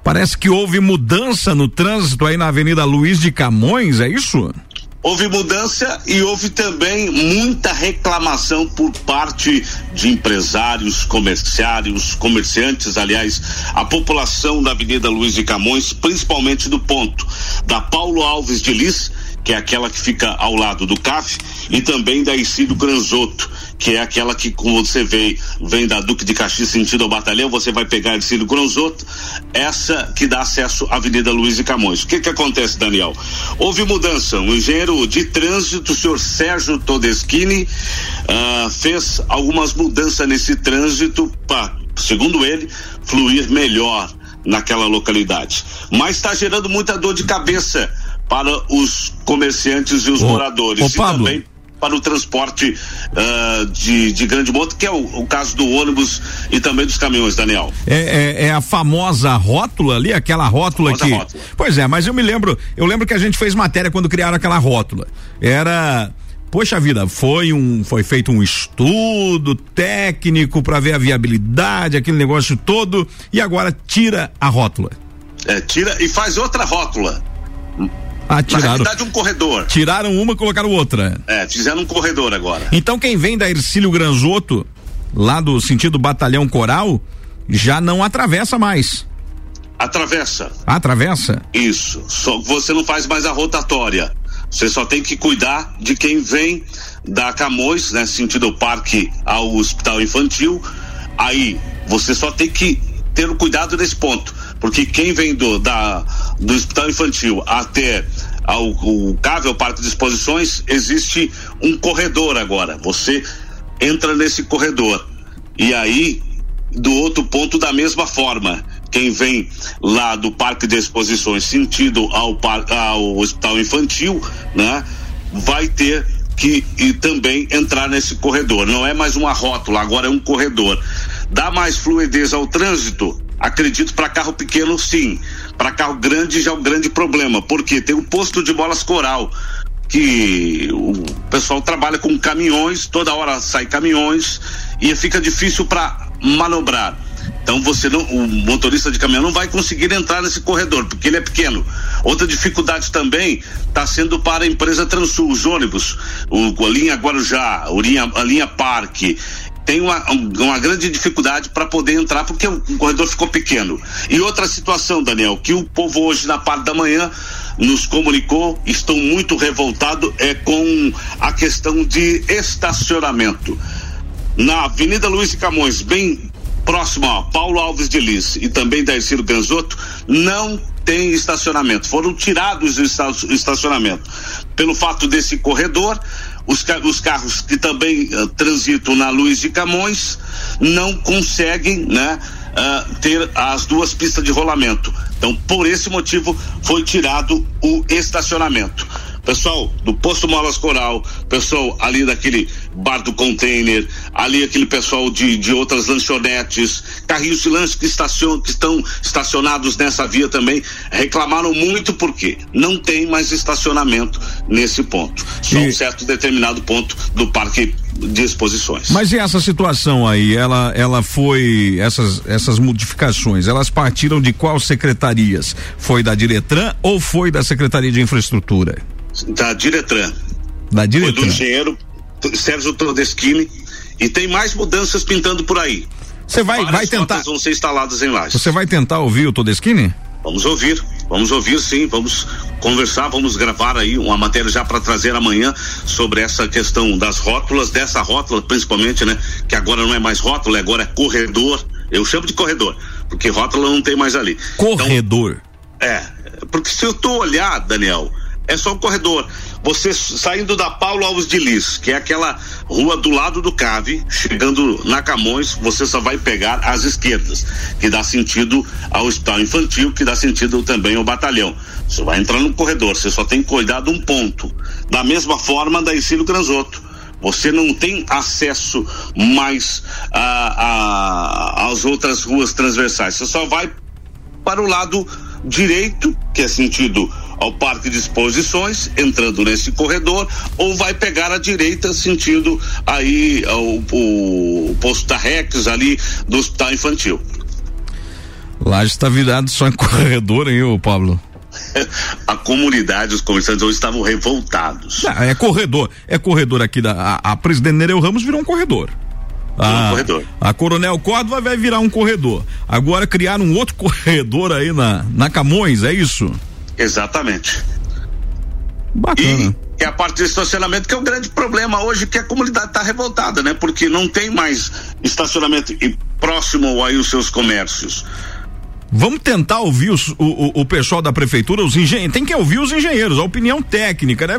parece que houve mudança no trânsito aí na Avenida Luiz de Camões, é isso? Houve mudança e houve também muita reclamação por parte de empresários, comerciários, comerciantes, aliás, a população da Avenida Luiz de Camões, principalmente do ponto da Paulo Alves de Lis, que é aquela que fica ao lado do CAF, e também da Icídio Granzotto, que é aquela que, como você vê, vem da Duque de Caxias sentido ao batalhão, você vai pegar Icídio Granzotto, essa que dá acesso à Avenida Luiz de Camões. O que que acontece, Daniel? Houve mudança, o engenheiro de trânsito, o senhor Sérgio Todeschini, ah, fez algumas mudanças nesse trânsito para, segundo ele, fluir melhor naquela localidade. Mas está gerando muita dor de cabeça para os comerciantes e os Ô, moradores. ô, e Pablo. também para o transporte ah, de, de grande monta, que é o, o caso do ônibus e também dos caminhões, Daniel. É, é- é a famosa rótula ali, aquela rótula que. rótula. Pois é, mas eu me lembro, eu lembro que a gente fez matéria quando criaram aquela rótula. Era. Poxa vida, foi um, foi feito um estudo técnico para ver a viabilidade, aquele negócio todo, e agora tira a rótula. É, tira e faz outra rótula. Ah, Na tiraram. realidade, um corredor. Tiraram uma e colocaram outra. É, fizeram um corredor agora. Então quem vem da Ercílio Granzotto, lá do sentido Batalhão Coral, já não atravessa mais. Atravessa. Atravessa? Isso. Só que você não faz mais a rotatória. Você só tem que cuidar de quem vem da Camões, né, sentido parque ao hospital infantil. Aí você só tem que ter o cuidado nesse ponto, porque quem vem do da do hospital infantil até ao o Cável Parque de Exposições existe um corredor agora. Você entra nesse corredor e aí do outro ponto da mesma forma. Quem vem lá do Parque de Exposições sentido ao, ao Hospital Infantil, né? Vai ter que e também entrar nesse corredor. Não é mais uma rótula, agora é um corredor. Dá mais fluidez ao trânsito? Acredito para carro pequeno sim. Para carro grande já é um grande problema, porque tem o posto de bolas coral que o pessoal trabalha com caminhões, toda hora sai caminhões e fica difícil para manobrar. Então você não, o motorista de caminhão não vai conseguir entrar nesse corredor porque ele é pequeno. Outra dificuldade também está sendo para a empresa Transul, os ônibus, o, a linha Guarujá, o linha- a linha Parque. Tem uma, uma grande dificuldade para poder entrar porque o corredor ficou pequeno. E outra situação, Daniel, que o povo hoje na parte da manhã nos comunicou, estão muito revoltados é com a questão de estacionamento. Na Avenida Luiz de Camões, bem próximo a Paulo Alves de Lis e também da Ercílio Ganzotto, não tem estacionamento. Foram tirados o estacionamento. Pelo fato desse corredor, os, os carros que também uh, transitam na Luiz de Camões não conseguem, né? Uh, ter as duas pistas de rolamento. Então, por esse motivo, foi tirado o estacionamento pessoal do Posto Molas Coral, pessoal ali daquele bar do container, ali aquele pessoal de, de outras lanchonetes, carrinhos de lanche que, estacion, que estão estacionados nessa via também, reclamaram muito porque não tem mais estacionamento nesse ponto. Só e... um certo determinado ponto do parque de exposições. Mas e essa situação aí, ela, ela foi, essas, essas modificações, elas partiram de qual secretarias? Foi da Diretran ou foi da Secretaria de Infraestrutura? Da Diretran. Da Diretran. Foi do engenheiro Sérgio Todeschini e tem mais mudanças pintando por aí. Você vai, vai tentar. vão ser instaladas em lajes. Você vai tentar ouvir o Todeschini? Vamos ouvir, vamos ouvir sim, vamos conversar, vamos gravar aí uma matéria já para trazer amanhã sobre essa questão das rótulas, dessa rótula principalmente, né? Que agora não é mais rótula, agora é corredor. Eu chamo de corredor, porque rótula não tem mais ali. Corredor. Então, é, porque se eu tô olhar, Daniel, é só o corredor. Você saindo da Paulo Alves de Lis, que é aquela rua do lado do Cave, chegando na Camões, você só vai pegar as esquerdas, que dá sentido ao hospital infantil, que dá sentido também ao batalhão. Você vai entrar no corredor, você só tem que cuidar de um ponto. Da mesma forma da Ensino Granzotto. Você não tem acesso mais às outras ruas transversais. Você só vai para o lado direito, que é sentido ao parque de exposições, entrando nesse corredor, ou vai pegar a direita, sentindo aí o, o, o posto da Rex ali do hospital infantil. Lá está virado só em corredor, hein, ô Pablo? a comunidade, os comerciantes hoje estavam revoltados. Não, é corredor, é corredor aqui da a, a presidente Nereu Ramos virou um corredor. A, a Coronel Córdova vai virar um corredor. Agora criar um outro corredor aí na, na Camões, é isso? Exatamente. Bacana. E é a parte do estacionamento que é o grande problema hoje que a comunidade está revoltada, né? Porque não tem mais estacionamento próximo aí os seus comércios. Vamos tentar ouvir os, o, o, pessoal da prefeitura, os engenheiros. Tem que ouvir os engenheiros, a opinião técnica, né?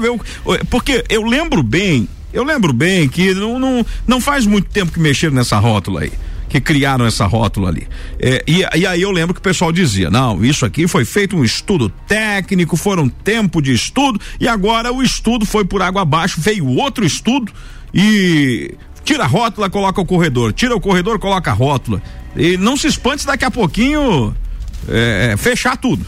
Porque eu lembro bem, eu lembro bem que não, não, não faz muito tempo que mexeram nessa rótula aí que criaram essa rótula ali. É, e, e, aí eu lembro que o pessoal dizia: não, isso aqui foi feito um estudo técnico, foram tempo de estudo, e agora o estudo foi por água abaixo, veio outro estudo e tira a rótula, coloca o corredor, tira o corredor, coloca a rótula. E não se espante daqui a pouquinho é, fechar tudo.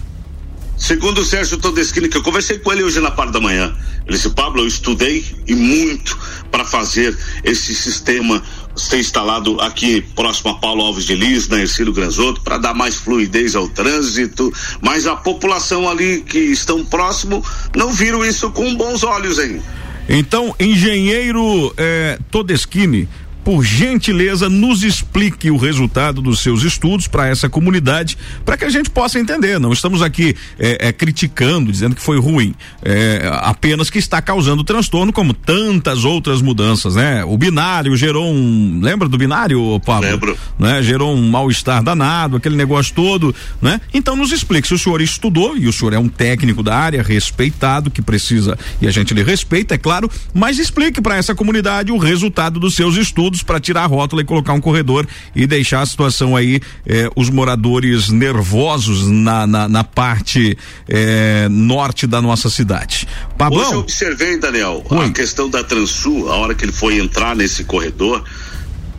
Segundo o Sérgio Todeschini, que eu conversei com ele hoje na parte da manhã, ele disse, Pablo, eu estudei e muito para fazer esse sistema ser instalado aqui próximo a Paulo Alves de Lis, na Ercílio Granzotto, para dar mais fluidez ao trânsito, mas a população ali que estão próximo não viram isso com bons olhos hein? Então, engenheiro eh, Todeschini, por gentileza, nos explique o resultado dos seus estudos para essa comunidade, para que a gente possa entender. Não estamos aqui é, é, criticando, dizendo que foi ruim, é, apenas que está causando transtorno, como tantas outras mudanças, né? O binário gerou um. Lembra do binário, Paulo? Lembro. Né? Gerou um mal-estar danado, aquele negócio todo, né? Então nos explique. Se o senhor estudou, e o senhor é um técnico da área, respeitado, que precisa, e a gente lhe respeita, é claro, mas explique para essa comunidade o resultado dos seus estudos para tirar a rótula e colocar um corredor e deixar a situação aí, eh, os moradores nervosos na, na, na parte eh, norte da nossa cidade. Pablão? Hoje eu observei, Daniel, Oi. a questão da Transul, a hora que ele foi entrar nesse corredor,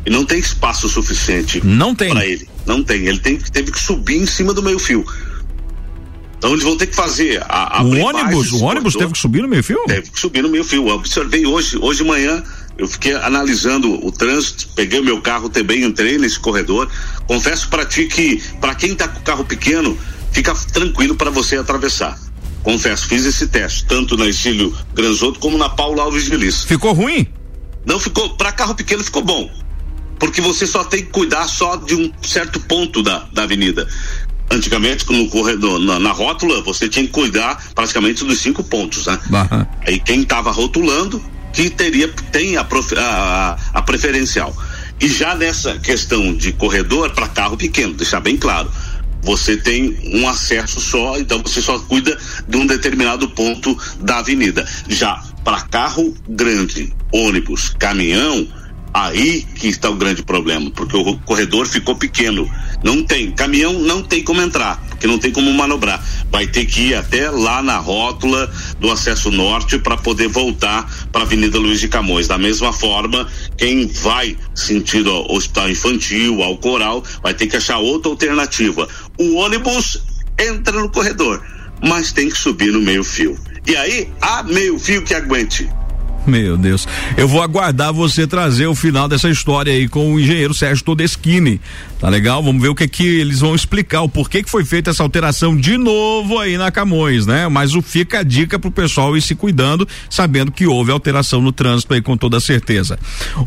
e não tem espaço suficiente. Não tem. Para ele. Não tem. Ele tem, teve que subir em cima do meio fio. Então eles vão ter que fazer a, a o ônibus, o ônibus teve que subir no meio fio? Teve que subir no meio fio. Eu observei hoje, hoje de manhã, eu fiquei analisando o trânsito, peguei o meu carro também, entrei nesse corredor. Confesso para ti que, para quem tá com carro pequeno, fica tranquilo para você atravessar. Confesso, fiz esse teste, tanto na Estilo Granzotto como na Paulo Alves de Lis. Ficou ruim? Não ficou, para carro pequeno ficou bom. porque você só tem que cuidar só de um certo ponto da, da avenida. Antigamente, no corredor, na, na rótula, você tinha que cuidar praticamente dos cinco pontos, né? Aí quem estava rotulando que teria tem a, prof- a, a- preferencial. E já nessa questão de corredor para carro pequeno, deixar bem claro, você tem um acesso só, então você só cuida de um determinado ponto da avenida. Já para carro grande, ônibus, caminhão, aí que está o grande problema, porque o corredor ficou pequeno. Não tem, caminhão não tem como entrar, porque não tem como manobrar. Vai ter que ir até lá na rótula do acesso norte para poder voltar para a Avenida Luiz de Camões. Da mesma forma, quem vai sentido ao Hospital Infantil, ao Coral, vai ter que achar outra alternativa. O ônibus entra no corredor, mas tem que subir no meio fio. E aí, há meio fio que aguente. Meu Deus. Eu vou aguardar você trazer o final dessa história aí com o engenheiro Sérgio Todeschini. Tá legal? Vamos ver o que que eles vão explicar, o porquê que foi feita essa alteração de novo aí na Camões, né? Mas o fica a dica pro pessoal ir se cuidando, sabendo que houve alteração no trânsito aí com toda certeza.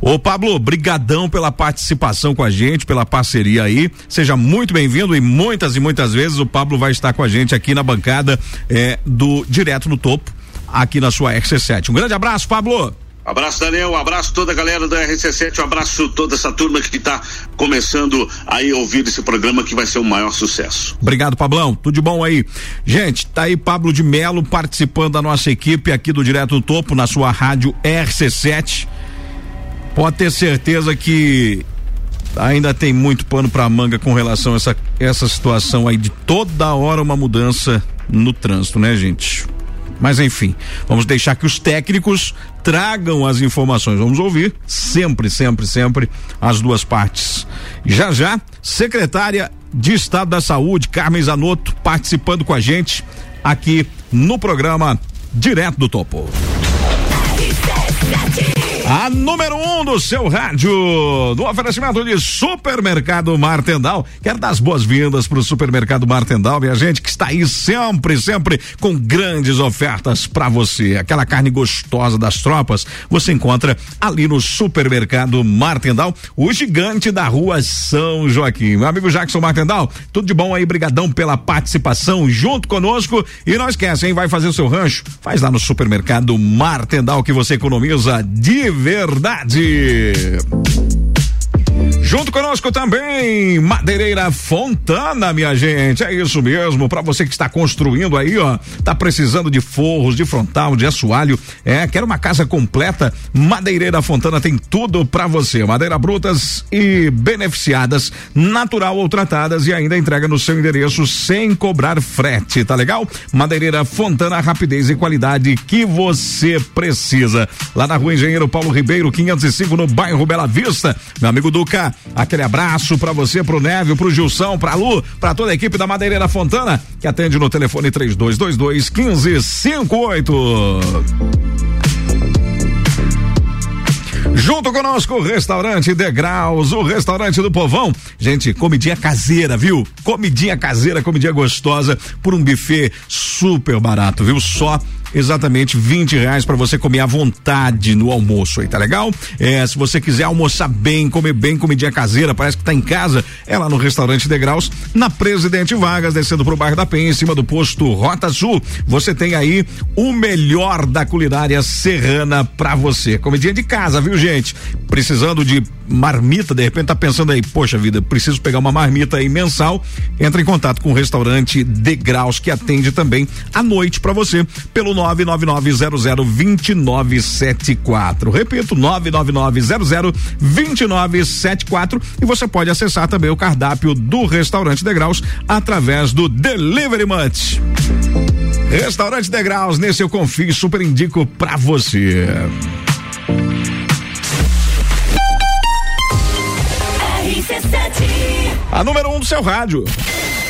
Ô Pablo, brigadão pela participação com a gente, pela parceria aí. Seja muito bem-vindo e muitas e muitas vezes o Pablo vai estar com a gente aqui na bancada eh, do Direto no Topo aqui na sua RC7. Um grande abraço, Pablo. Abraço, Daniel. Um abraço toda a galera do RC7. Um abraço toda essa turma que está começando aí a ouvir esse programa que vai ser o maior sucesso. Obrigado, Pablão. Tudo de bom aí. Gente, tá aí Pablo de Melo participando da nossa equipe aqui do Direto do Topo na sua rádio RC7. Pode ter certeza que ainda tem muito pano pra manga com relação a essa, essa situação aí de toda hora uma mudança no trânsito, né, gente? Mas enfim, vamos deixar que os técnicos tragam as informações. Vamos ouvir sempre, sempre, sempre as duas partes. Já já, secretária de Estado da Saúde, Carmen Zanotto, participando com a gente aqui no programa Direto do Topo. A número um do seu rádio, do oferecimento de Supermercado Martendal. Quero dar as boas-vindas para o Supermercado Martendal, minha gente, que está aí sempre, sempre com grandes ofertas para você. Aquela carne gostosa das tropas, você encontra ali no Supermercado Martendal, o gigante da rua São Joaquim. Meu amigo Jackson Martendal, tudo de bom aí, brigadão pela participação junto conosco. E não esquece, hein, vai fazer o seu rancho, faz lá no Supermercado Martendal que você economiza de verdade. Junto conosco também, Madeireira Fontana, minha gente. É isso mesmo. Para você que está construindo aí, ó, tá precisando de forros, de frontal, de assoalho, é, quer uma casa completa? Madeireira Fontana tem tudo para você. Madeira brutas e beneficiadas, natural ou tratadas e ainda entrega no seu endereço sem cobrar frete, tá legal? Madeireira Fontana, rapidez e qualidade que você precisa. Lá na Rua Engenheiro Paulo Ribeiro, 505 no bairro Bela Vista. Meu amigo Duca, aquele abraço para você, pro Névio, pro Gilson, pra Lu, pra toda a equipe da Madeireira Fontana, que atende no telefone 3222 1558. Junto conosco, o restaurante Degraus, o restaurante do povão. Gente, comidinha caseira, viu? Comidinha caseira, comidinha gostosa, por um buffet super barato, viu? Só exatamente 20 reais para você comer à vontade no almoço aí, tá legal? É, se você quiser almoçar bem, comer bem, comidinha caseira, parece que tá em casa, é lá no restaurante Degraus, na Presidente Vargas, descendo pro bairro da Penha, em cima do posto Rota Sul. Você tem aí o melhor da culinária serrana pra você. Comidinha de casa, viu, gente? Precisando de marmita, de repente tá pensando aí, poxa vida, preciso pegar uma marmita aí mensal, entra em contato com o restaurante Degraus, que atende também à noite para você, pelo 999002974. Repito, 999002974 e você pode acessar também o cardápio do restaurante Degraus através do Delivery Munch. Restaurante Degraus, nesse eu confio e super indico pra você. A número um do seu rádio.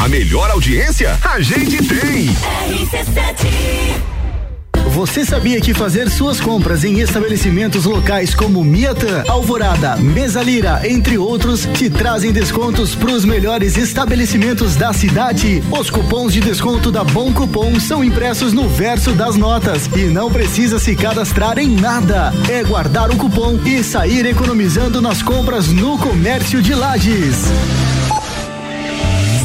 A melhor audiência a gente tem. Você sabia que fazer suas compras em estabelecimentos locais como Miatã, Alvorada, Mesalira, entre outros, te trazem descontos para os melhores estabelecimentos da cidade? Os cupons de desconto da Bom Cupom são impressos no verso das notas e não precisa se cadastrar em nada. É guardar o cupom e sair economizando nas compras no comércio de Lages.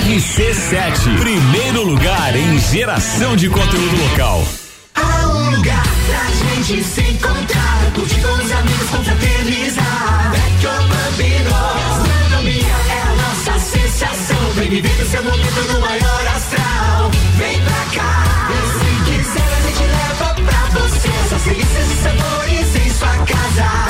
RC7, primeiro lugar em geração de conteúdo local. Há um lugar pra gente se encontrar, curtir com os amigos, confraternizar. Vecchio Bambino, gastronomia é a nossa sensação. Vem viver o seu momento no maior astral. Vem pra cá, e se quiser a gente leva pra você essas delícias e sabores em sua casa.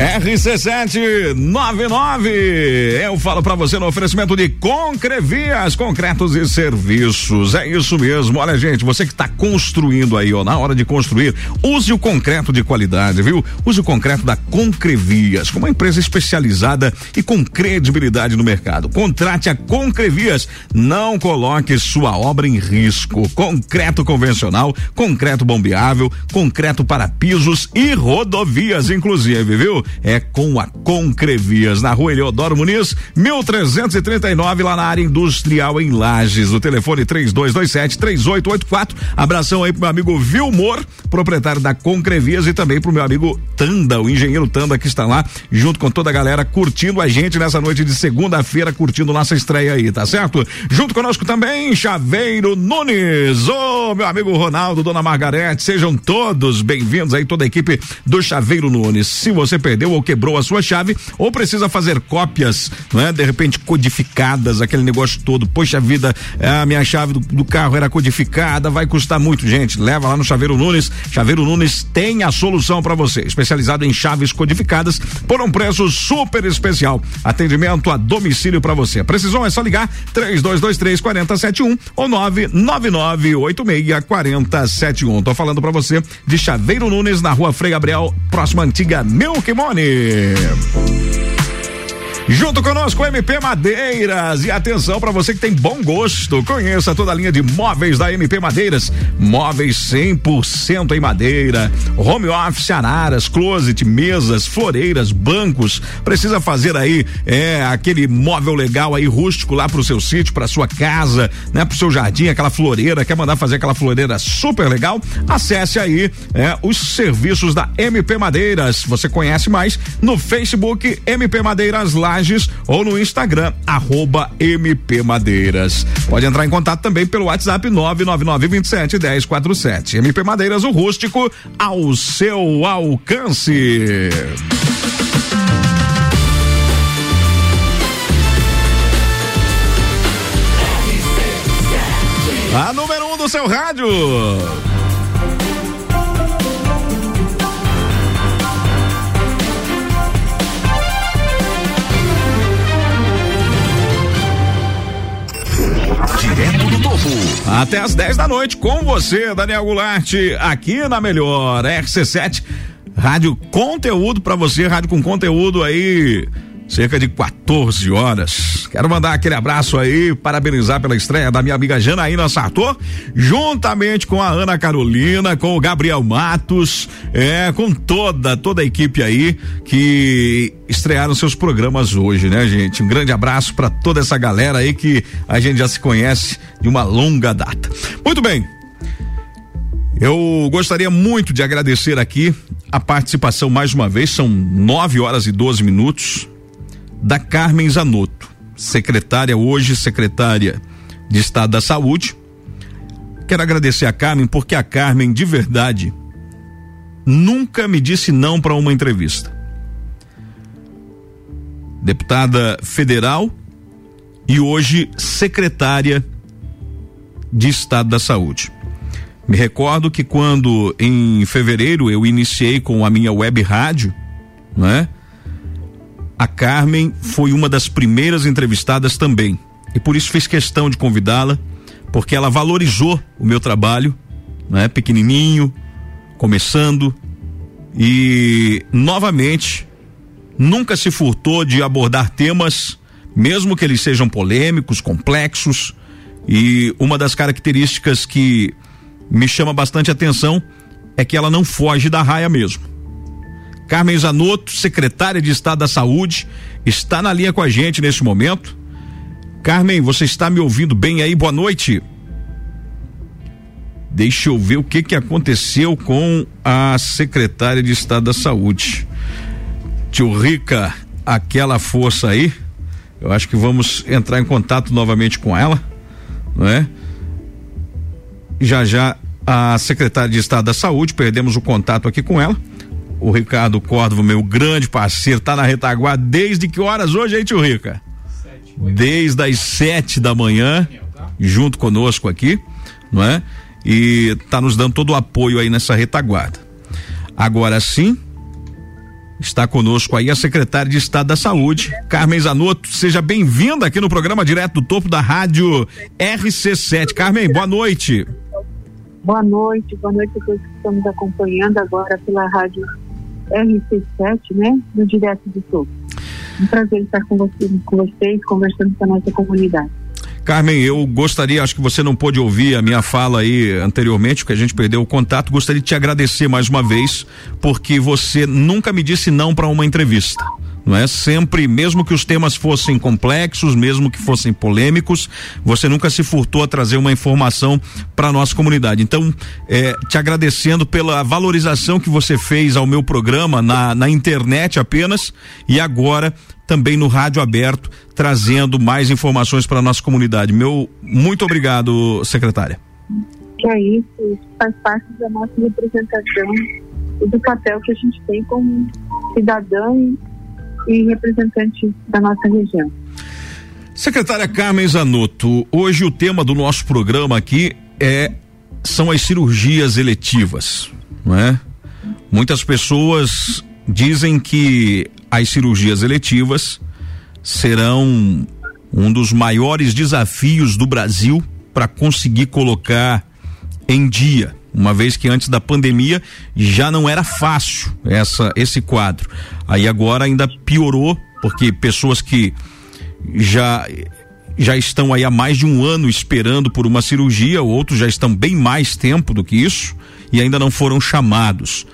RC799. Eu falo pra você no oferecimento de Concrevias, concretos e serviços. É isso mesmo. Olha, gente, você que tá construindo aí, ó, na hora de construir, use o concreto de qualidade, viu? Use o concreto da Concrevias, uma empresa especializada e com credibilidade no mercado. Contrate a Concrevias. Não coloque sua obra em risco. Concreto convencional, concreto bombeável, concreto para pisos e rodovias, inclusive, viu? É com a Concrevias, na rua Eleodoro Muniz, 1339, lá na área industrial em Lages. O telefone 3227 3884. Abração aí pro meu amigo Vilmor, proprietário da Concrevias, e também pro meu amigo Tanda, o engenheiro Tanda, que está lá, junto com toda a galera, curtindo a gente nessa noite de segunda-feira, curtindo nossa estreia aí, tá certo? Junto conosco também, Chaveiro Nunes, ô meu amigo Ronaldo, dona Margarete, sejam todos bem-vindos aí, toda a equipe do Chaveiro Nunes. Se você perdeu ou quebrou a sua chave, ou precisa fazer cópias, não é? De repente codificadas, aquele negócio todo, poxa vida, a minha chave do, do carro era codificada, vai custar muito, gente. Leva lá no Chaveiro Nunes. Chaveiro Nunes tem a solução para você, especializado em chaves codificadas por um preço super especial. Atendimento a domicílio para você. Precisou é só ligar 3223 4071 ou 99986 4071. Tô falando para você de Chaveiro Nunes na rua Frei Gabriel, próxima antiga Milk Money. Junto conosco, MP Madeiras. E atenção para você que tem bom gosto. Conheça toda a linha de móveis da MP Madeiras. Móveis 100% em madeira. Home office, araras, closet, mesas, floreiras, bancos. Precisa fazer aí é aquele móvel legal aí rústico lá pro seu sítio, pra sua casa, né, pro seu jardim, aquela floreira. Quer mandar fazer aquela floreira super legal? Acesse aí é, os serviços da MP Madeiras. Você conhece mais no Facebook MP Madeiras Lages ou no Instagram, arroba MP Madeiras. Pode entrar em contato também pelo WhatsApp 99927 1047. MP Madeiras, o rústico ao seu alcance. A número um do seu rádio. Até às 10 da noite com você, Daniel Goulart, aqui na Melhor RC7. Rádio conteúdo para você, rádio com conteúdo aí cerca de 14 horas. Quero mandar aquele abraço aí, parabenizar pela estreia da minha amiga Janaína Sartor, juntamente com a Ana Carolina, com o Gabriel Matos, é, com toda, toda a equipe aí que estrearam seus programas hoje, né, gente? Um grande abraço para toda essa galera aí que a gente já se conhece de uma longa data. Muito bem. Eu gostaria muito de agradecer aqui a participação mais uma vez, são nove horas e 12 minutos da Carmen Zanotto, secretária hoje, secretária de Estado da Saúde. Quero agradecer a Carmen porque a Carmen, de verdade, nunca me disse não para uma entrevista. Deputada federal e hoje secretária de Estado da Saúde. Me recordo que quando em fevereiro eu iniciei com a minha web rádio, não é? A Carmen foi uma das primeiras entrevistadas também. E por isso fiz questão de convidá-la, porque ela valorizou o meu trabalho, né? Pequenininho, começando e novamente nunca se furtou de abordar temas, mesmo que eles sejam polêmicos, complexos. E uma das características que me chama bastante atenção é que ela não foge da raia mesmo. Carmen Zanotto, secretária de Estado da Saúde, está na linha com a gente neste momento. Carmen, você está me ouvindo bem aí? Boa noite. Deixa eu ver o que que aconteceu com a secretária de Estado da Saúde. Tio Rica, aquela força aí. Eu acho que vamos entrar em contato novamente com ela, não é? Já já a secretária de Estado da Saúde, perdemos o contato aqui com ela. O Ricardo Córdova, meu grande parceiro, tá na retaguarda desde que horas hoje, hein, tio Rica? Desde as sete da manhã, junto conosco aqui, não é? E tá nos dando todo o apoio aí nessa retaguarda. Agora sim, está conosco aí a secretária de Estado da Saúde, Carmen Zanotto. Seja bem-vinda aqui no programa Direto do Topo da Rádio RC7. Carmen, boa noite. Boa noite, boa noite a todos que estamos acompanhando agora pela rádio RC7, né? Do Direto do Topo. Um prazer estar com vocês, com vocês, conversando com a nossa comunidade. Carmen, eu gostaria, acho que você não pôde ouvir a minha fala aí anteriormente, porque a gente perdeu o contato. Gostaria de te agradecer mais uma vez, porque você nunca me disse não para uma entrevista. Não é sempre, mesmo que os temas fossem complexos, mesmo que fossem polêmicos, você nunca se furtou a trazer uma informação para nossa comunidade. Então, eh, te agradecendo pela valorização que você fez ao meu programa na, na internet apenas e agora também no rádio aberto, trazendo mais informações para nossa comunidade. Meu muito obrigado, secretária. É isso, isso faz parte da nossa representação e do papel que a gente tem como cidadão e representante da nossa região. Secretária Carmen Zanotto, hoje o tema do nosso programa aqui é são as cirurgias eletivas, não é? Muitas pessoas dizem que as cirurgias eletivas serão um dos maiores desafios do Brasil para conseguir colocar em dia, uma vez que antes da pandemia já não era fácil essa esse quadro. Aí agora ainda piorou porque pessoas que já já estão aí há mais de um ano esperando por uma cirurgia, outros já estão bem mais tempo do que isso e ainda não foram chamados.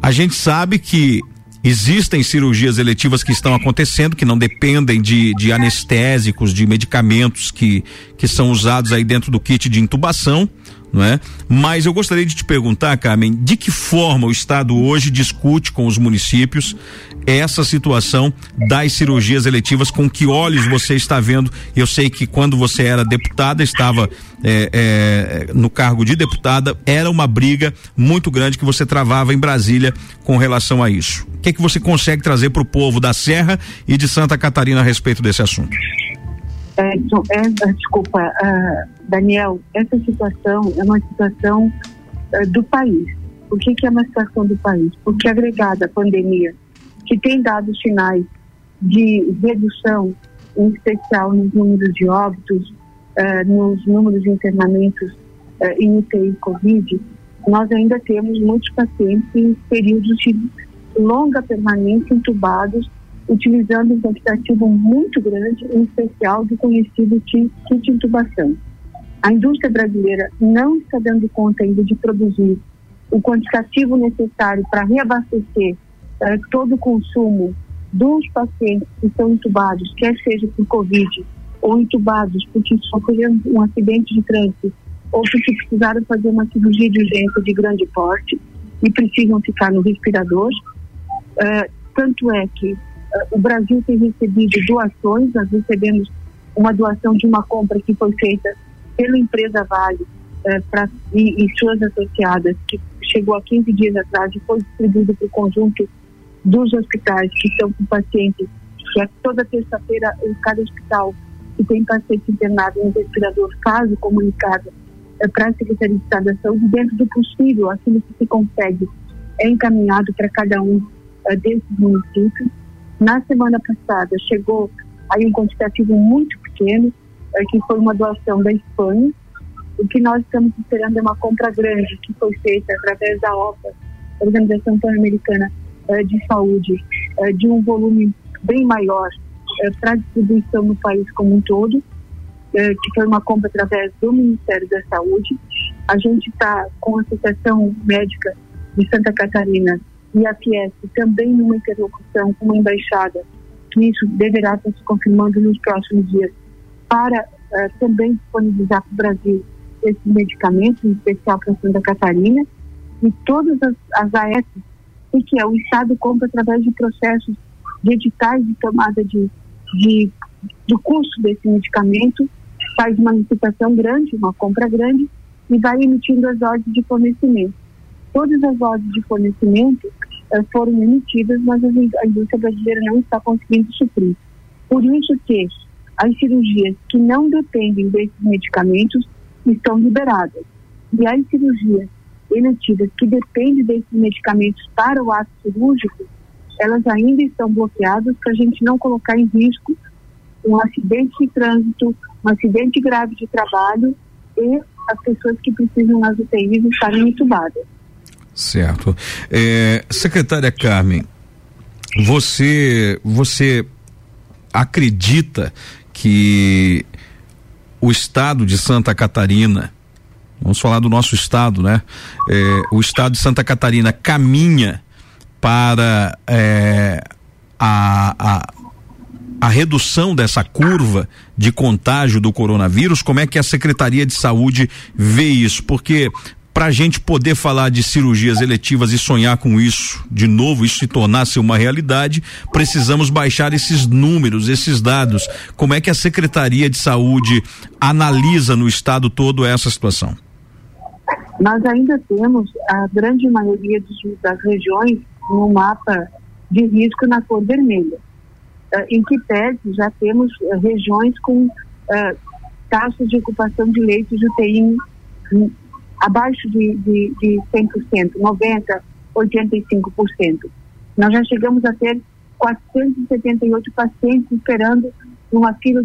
A gente sabe que existem cirurgias eletivas que estão acontecendo, que não dependem de, de anestésicos, de medicamentos que, que são usados aí dentro do kit de intubação não é? Mas eu gostaria de te perguntar, Carmen, de que forma o Estado hoje discute com os municípios essa situação das cirurgias eletivas, com que olhos você está vendo? Eu sei que quando você era deputada, estava é, é, no cargo de deputada, era uma briga muito grande que você travava em Brasília com relação a isso. O que é que você consegue trazer para o povo da Serra e de Santa Catarina a respeito desse assunto? É, então, é, desculpa, uh, Daniel, essa situação é uma situação uh, do país. Por que, que é uma situação do país? Porque agregada à pandemia, que tem dado sinais de redução, em especial nos números de óbitos, uh, nos números de internamentos em UTI Covid, nós ainda temos muitos pacientes em períodos de longa permanência entubados utilizando um quantitativo muito grande, em especial do conhecido kit intubação. A indústria brasileira não está dando conta ainda de produzir o quantitativo necessário para reabastecer uh, todo o consumo dos pacientes que estão intubados, quer seja por Covid ou intubados porque sofreram um acidente de trânsito ou porque precisaram fazer uma cirurgia de urgência de grande porte e precisam ficar no respirador. Uh, tanto é que o Brasil tem recebido doações, nós recebemos uma doação de uma compra que foi feita pela empresa Vale eh, pra, e, e, suas associadas, que chegou há 15 dias atrás e foi distribuído para o conjunto dos hospitais que estão com pacientes, que é toda terça-feira em cada hospital que tem paciente internado no respirador faz o comunicado eh, para a Secretaria de Estado da Saúde, dentro do possível, aquilo que se consegue é encaminhado para cada um eh, desses municípios. Na semana passada chegou aí um quantitativo muito pequeno, é, que foi uma doação da Espanha. O que nós estamos esperando é uma compra grande que foi feita através da OPA, Organização Pan-Americana é, de Saúde, é, de um volume bem maior para distribuição no país como um todo, que foi uma compra através do Ministério da Saúde. A gente está com a Associação Médica de Santa Catarina e a Fiesp também numa interlocução com a embaixada, que isso deverá estar se confirmando nos próximos dias, para uh, também disponibilizar para o Brasil esses medicamentos, em especial para Santa Catarina, e todas as, as o que é o Estado compra através de processos de editais de tomada de, de, do custo desse medicamento, faz uma licitação grande, uma compra grande, e vai emitindo as ordens de fornecimento. Todas as ordens de fornecimento uh, foram emitidas, mas a indústria brasileira não está conseguindo suprir. Por isso que as cirurgias que não dependem desses medicamentos estão liberadas. E as cirurgias eletivas que dependem desses medicamentos para o ato cirúrgico, elas ainda estão bloqueadas para a gente não colocar em risco um acidente de trânsito, um acidente grave de trabalho e as pessoas que precisam nas UTIs estarem entubadas. Certo. É, secretária Carmen, você, você acredita que o estado de Santa Catarina, vamos falar do nosso estado, né? É, o estado de Santa Catarina caminha para é, a, a, a redução dessa curva de contágio do coronavírus? Como é que a Secretaria de Saúde vê isso? Porque para a gente poder falar de cirurgias eletivas e sonhar com isso de novo, isso se tornasse uma realidade, precisamos baixar esses números, esses dados. Como é que a Secretaria de Saúde analisa no estado todo essa situação? Nós ainda temos a grande maioria das regiões no mapa de risco na cor vermelha. Uh, em que pese já temos uh, regiões com uh, taxas de ocupação de leitos de UTI abaixo de, de, de 100%, 90%, 85%. Nós já chegamos a ter 478 pacientes esperando uma fila,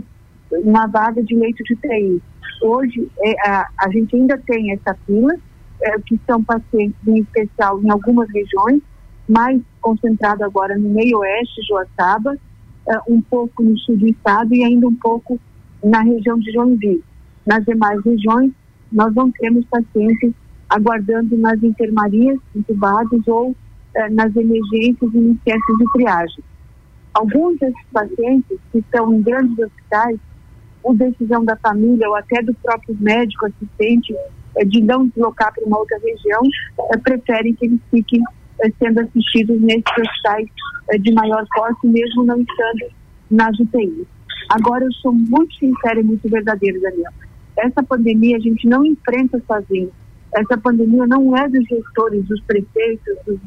uma vaga de leito de UTI. Hoje, é, a, a gente ainda tem essa fila, é, que são pacientes em especial em algumas regiões, mais concentrado agora no meio oeste, Joaçaba, eh, um pouco no sul do estado e ainda um pouco na região de Joinville. Nas demais regiões, nós não temos pacientes aguardando nas enfermarias entubados ou eh, nas emergências e centros de triagem. Alguns desses pacientes que estão em grandes hospitais, por decisão da família ou até do próprio médico assistente eh, de não deslocar para uma outra região, eh, preferem que eles fiquem eh, sendo assistidos nesses hospitais eh, de maior porte, mesmo não estando nas UTIs. Agora, eu sou muito sincera e muito verdadeira, Daniel. Essa pandemia a gente não enfrenta sozinho. Essa pandemia não é dos gestores, dos prefeitos, dos,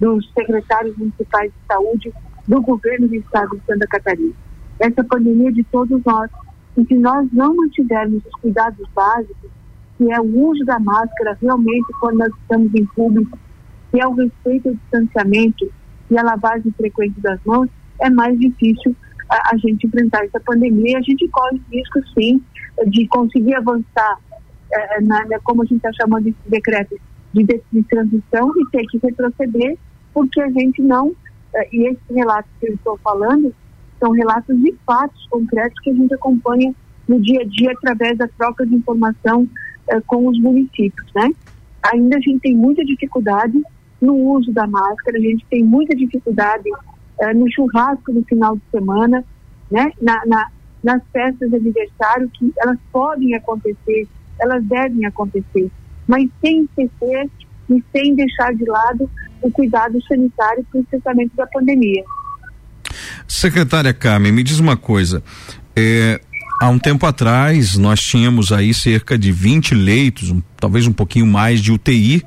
dos secretários municipais de saúde, do governo do estado de Santa Catarina. Essa pandemia é de todos nós. E se nós não mantivermos os cuidados básicos, que é o uso da máscara realmente quando nós estamos em público, que é o respeito ao distanciamento e a lavagem frequente das mãos, é mais difícil a, a gente enfrentar essa pandemia. A gente corre risco, sim, de conseguir avançar, eh, na, na- como a gente está chamando esse decreto de, de, de transição, e ter que retroceder, porque a gente não. eh, e esses relatos que eu estou falando são relatos de fatos concretos que a gente acompanha no dia a dia através da troca de informação eh, com os municípios, né? Ainda a gente tem muita dificuldade no uso da máscara, a gente tem muita dificuldade eh, no churrasco no final de semana, né? Na, na- nas festas de aniversário, que elas podem acontecer, elas devem acontecer, mas sem esquecer e sem deixar de lado o cuidado sanitário para o tratamento da pandemia. Secretária Carmen, me diz uma coisa. É, há um tempo atrás, nós tínhamos aí cerca de 20 leitos, um- talvez um pouquinho mais de UTI,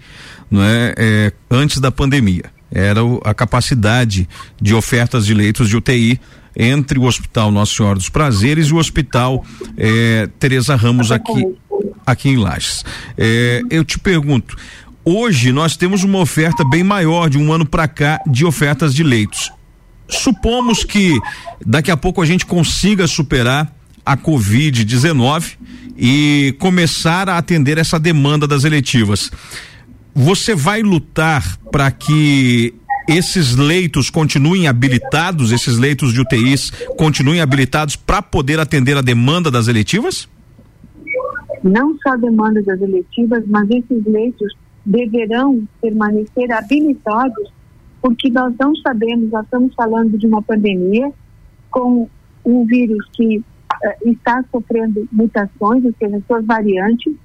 não é, é, antes da pandemia. Era a capacidade de ofertas de leitos de UTI entre o Hospital Nossa Senhora dos Prazeres e o Hospital é, Teresa Ramos aqui, aqui em Lages. É, eu te pergunto, hoje nós temos uma oferta bem maior de um ano para cá de ofertas de leitos supomos que daqui a pouco a gente consiga superar a Covid-19 e começar a atender essa demanda das eletivas. Você vai lutar para que esses leitos continuem habilitados, esses leitos de UTIs continuem habilitados para poder atender a demanda das eletivas? não só a demanda das eletivas, mas esses leitos deverão permanecer habilitados, porque nós não sabemos, nós estamos falando de uma pandemia com um vírus que eh, está sofrendo mutações, ou seja, suas variantes,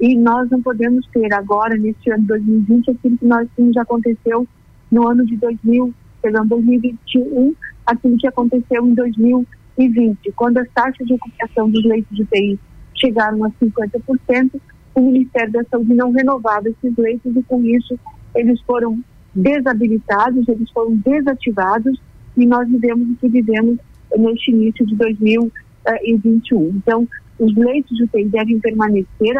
e nós não podemos ter agora, neste ano de 2020, aquilo que nós já aconteceu no ano de 2000, perdão, 2021, aquilo que aconteceu em 2020, quando as taxas de ocupação dos leitos de UTI chegaram a 50%, o Ministério da Saúde não renovava esses leitos e com isso eles foram desabilitados, eles foram desativados e nós vivemos o que vivemos neste início de 2021. Então, os leitos de UTI devem permanecer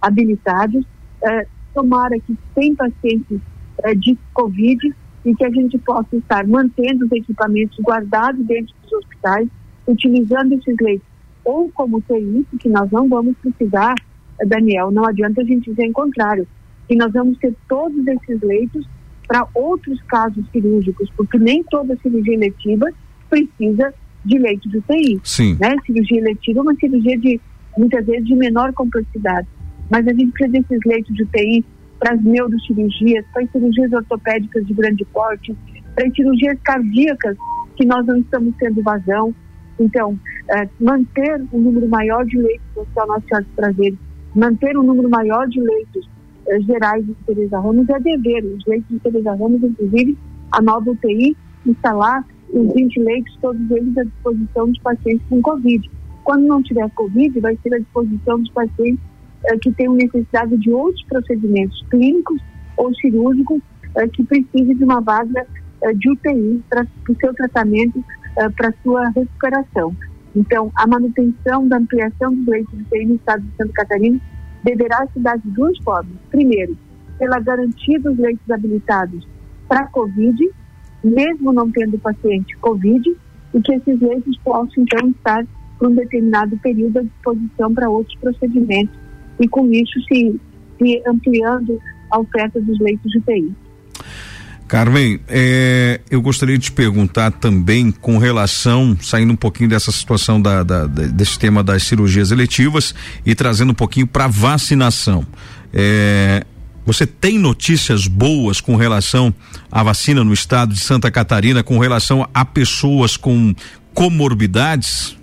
habilitados, eh, tomara que sem pacientes eh, de Covid e que a gente possa estar mantendo os equipamentos guardados dentro dos hospitais, utilizando esses leitos ou como UTI, que nós não vamos precisar, eh, Daniel, não adianta a gente dizer em contrário, que nós vamos ter todos esses leitos para outros casos cirúrgicos, porque nem toda cirurgia eletiva precisa de leito de UTI. Sim. Né? Cirurgia eletiva é uma cirurgia de, muitas vezes, de menor complexidade. Mas a gente precisa desses leitos de UTI para as neurocirurgias, para as cirurgias ortopédicas de grande porte, para as cirurgias cardíacas, que nós não estamos tendo vazão. Então, eh, manter um número maior de leitos no Hospital Nossa Senhora Prazeres, manter um número maior de leitos eh, gerais de Teresa Ramos é dever. Os leitos de Teresa Ramos, inclusive, a nova UTI, instalar os 20 leitos, todos eles à disposição dos pacientes com Covid. Quando não tiver Covid, vai ser à disposição dos pacientes que tenham necessidade de outros procedimentos clínicos ou cirúrgicos eh, que precisem de uma vaga eh, de UTI para o seu tratamento, para sua recuperação. Então, a manutenção da ampliação dos leitos de UTI no estado de Santa Catarina deverá se dar de duas formas. Primeiro, pela garantia dos leitos habilitados para Covid, mesmo não tendo paciente Covid, e que esses leitos possam, então, estar por um determinado período à disposição para outros procedimentos, e com isso se, se ampliando a oferta dos leitos de UTI. Carmen, é, eu gostaria de te perguntar também com relação, saindo um pouquinho dessa situação da, da- desse tema das cirurgias eletivas e trazendo um pouquinho para vacinação. É, você tem notícias boas com relação à vacina no estado de Santa Catarina, com relação a pessoas com comorbidades?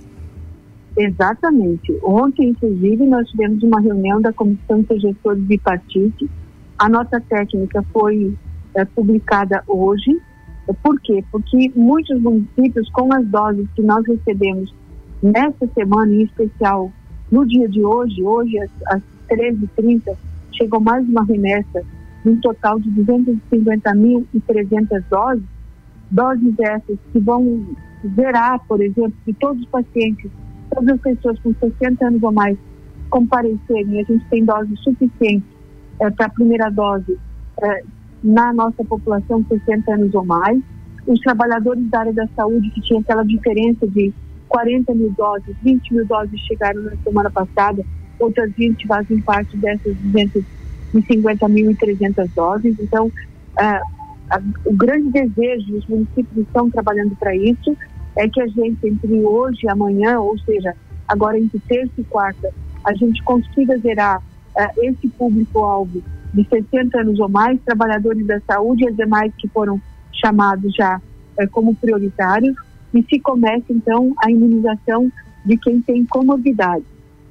Exatamente. Ontem, inclusive, nós tivemos uma reunião da Comissão de Gestores Bipartite. A nota técnica foi eh, publicada hoje. Por quê? Porque muitos municípios, com as doses que nós recebemos nesta semana, em especial no dia de hoje, hoje às, às 13h30, chegou mais uma remessa de um total de 250.300 doses, doses essas que vão zerar, por exemplo, que todos os pacientes, todas as pessoas com 60 anos ou mais comparecerem, a gente tem doses suficientes para a primeira dose eh, na nossa população 60 anos ou mais. Os trabalhadores da área da saúde, que tinha aquela diferença de 40 mil doses, 20 mil doses chegaram na semana passada, outras 20 fazem parte dessas 250.300 doses. Então, ah, a- o grande desejo, os municípios estão trabalhando para isso, é que a gente, entre hoje e amanhã, ou seja, agora entre terça e quarta, a gente consiga zerar ah, esse público-alvo de 60 anos ou mais, trabalhadores da saúde e as demais que foram chamados já eh, como prioritários, e se comece, então, a imunização de quem tem comorbidades.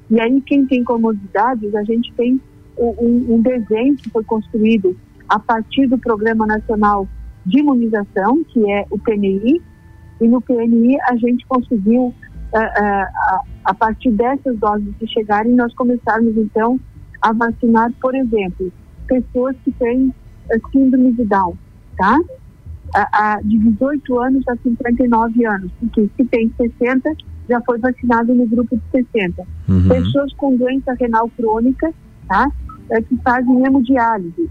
E aí, quem tem comorbidades, a gente tem um, um desenho que foi construído a partir do Programa Nacional de Imunização, que é o PNI, e no PNI a gente conseguiu, ah, ah, a, a partir dessas doses que chegarem, nós começarmos então a vacinar, por exemplo, pessoas que têm eh, síndrome de Down, tá? A, a, de 18 anos a 59 anos, porque se tem 60, já foi vacinado no grupo de 60. Uhum. Pessoas com doença renal crônica, tá? É, que fazem hemodiálise,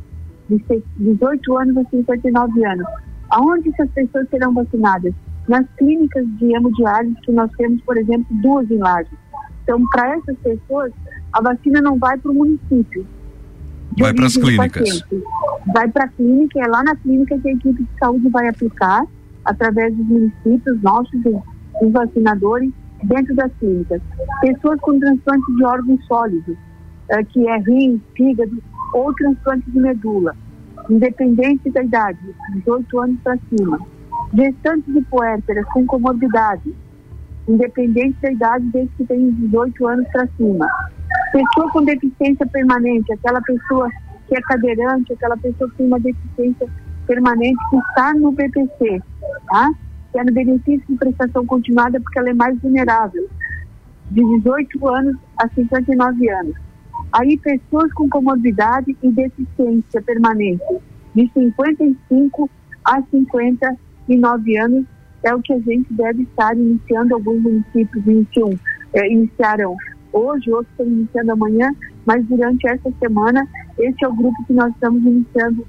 de se- 18 anos a 59 anos. Aonde essas pessoas serão vacinadas? Nas clínicas de hemodiálise que nós temos, por exemplo, duas em Lages. Então, para essas pessoas, a vacina não vai para o município. Vai origem do clínicas. paciente. Vai para a clínica, é lá na clínica que a equipe de saúde vai aplicar, através dos municípios nossos, dos, dos vacinadores, dentro das clínicas. Pessoas com transplante de órgãos sólidos, eh, que é rim, fígado ou transplante de medula, independente da idade, 18 anos para cima. Gestantes e puérperas com comorbidade, independente da idade desde que tem 18 anos para cima. Pessoa com deficiência permanente, aquela pessoa que é cadeirante, aquela pessoa que tem uma deficiência permanente que está no BPC, tá? Que é no benefício de prestação continuada porque ela é mais vulnerável, de 18 anos a 59 anos. Aí pessoas com comorbidade e deficiência permanente, de 55 a 59 anos, é o que a gente deve estar iniciando. Alguns municípios iniciam, eh, iniciaram hoje, outros estão iniciando amanhã, mas durante essa semana, esse é o grupo que nós estamos iniciando.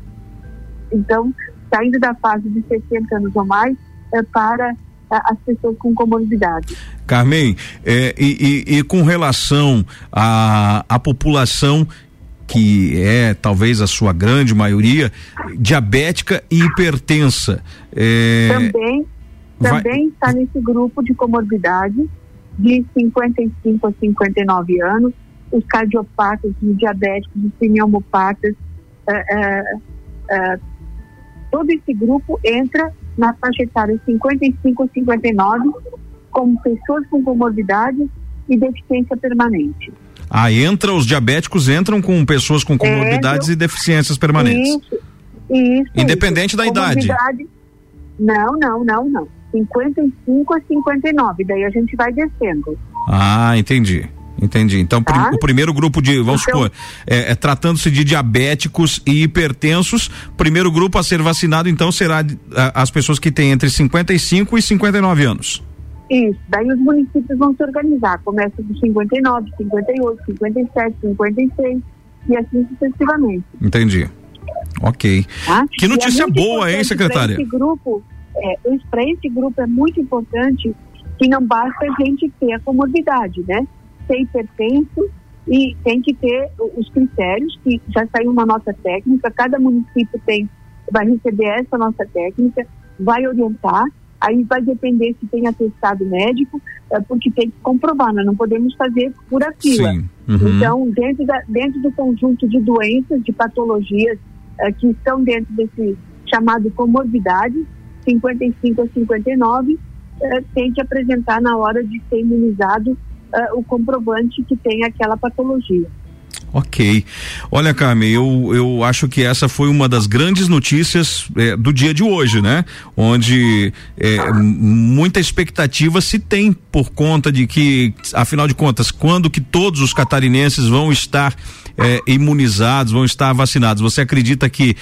Então, saindo da fase de 60 anos ou mais, eh, para eh, as pessoas com comorbidade. Carmen, é, e, e- e com relação à à população que é talvez a sua grande maioria diabética e hipertensa, é, também vai- também está nesse grupo de comorbidade de 55 a 59 anos, os cardiopatas, os diabéticos, os pneumopatas, eh, eh, eh, todo esse grupo entra na faixa etária 55 a 59 como pessoas com comorbidade e deficiência permanente. Ah, entra os diabéticos entram com pessoas com comorbidades e deficiências permanentes. Isso, isso. Independente isso. da idade. Não, não, não, não. 55 a 59, daí a gente vai descendo. Ah, entendi. Entendi. Então, Tá. o primeiro grupo de, vamos Então- supor, é, é, tratando-se de diabéticos e hipertensos, primeiro grupo a ser vacinado, então, será a- as pessoas que têm entre 55 e 59 anos. Isso, daí os municípios vão se organizar. Começa com 59, 58, 57, 56 e assim sucessivamente. Entendi. Ok. Tá? Que E notícia é boa, hein, secretária? Para esse grupo, é, para esse grupo é muito importante que não basta a gente ter a comorbidade, né? Ser hipertenso e tem que ter os critérios, que já saiu uma nota técnica, cada município tem vai receber essa nossa técnica, vai orientar, aí vai depender se tem atestado médico, é, porque tem que comprovar, nós não podemos fazer por fila. Uhum. Então, dentro, da, dentro do conjunto de doenças, de patologias é, que estão dentro desse chamado comorbidade, 55 a 59, é, tem que apresentar na hora de ser imunizado é, o comprovante que tem aquela patologia. Ok. Olha, Carmen, eu, eu acho que essa foi uma das grandes notícias é, do dia de hoje, né? Onde é, muita expectativa se tem por conta de que, afinal de contas, quando que todos os catarinenses vão estar é, imunizados, vão estar vacinados? Você acredita que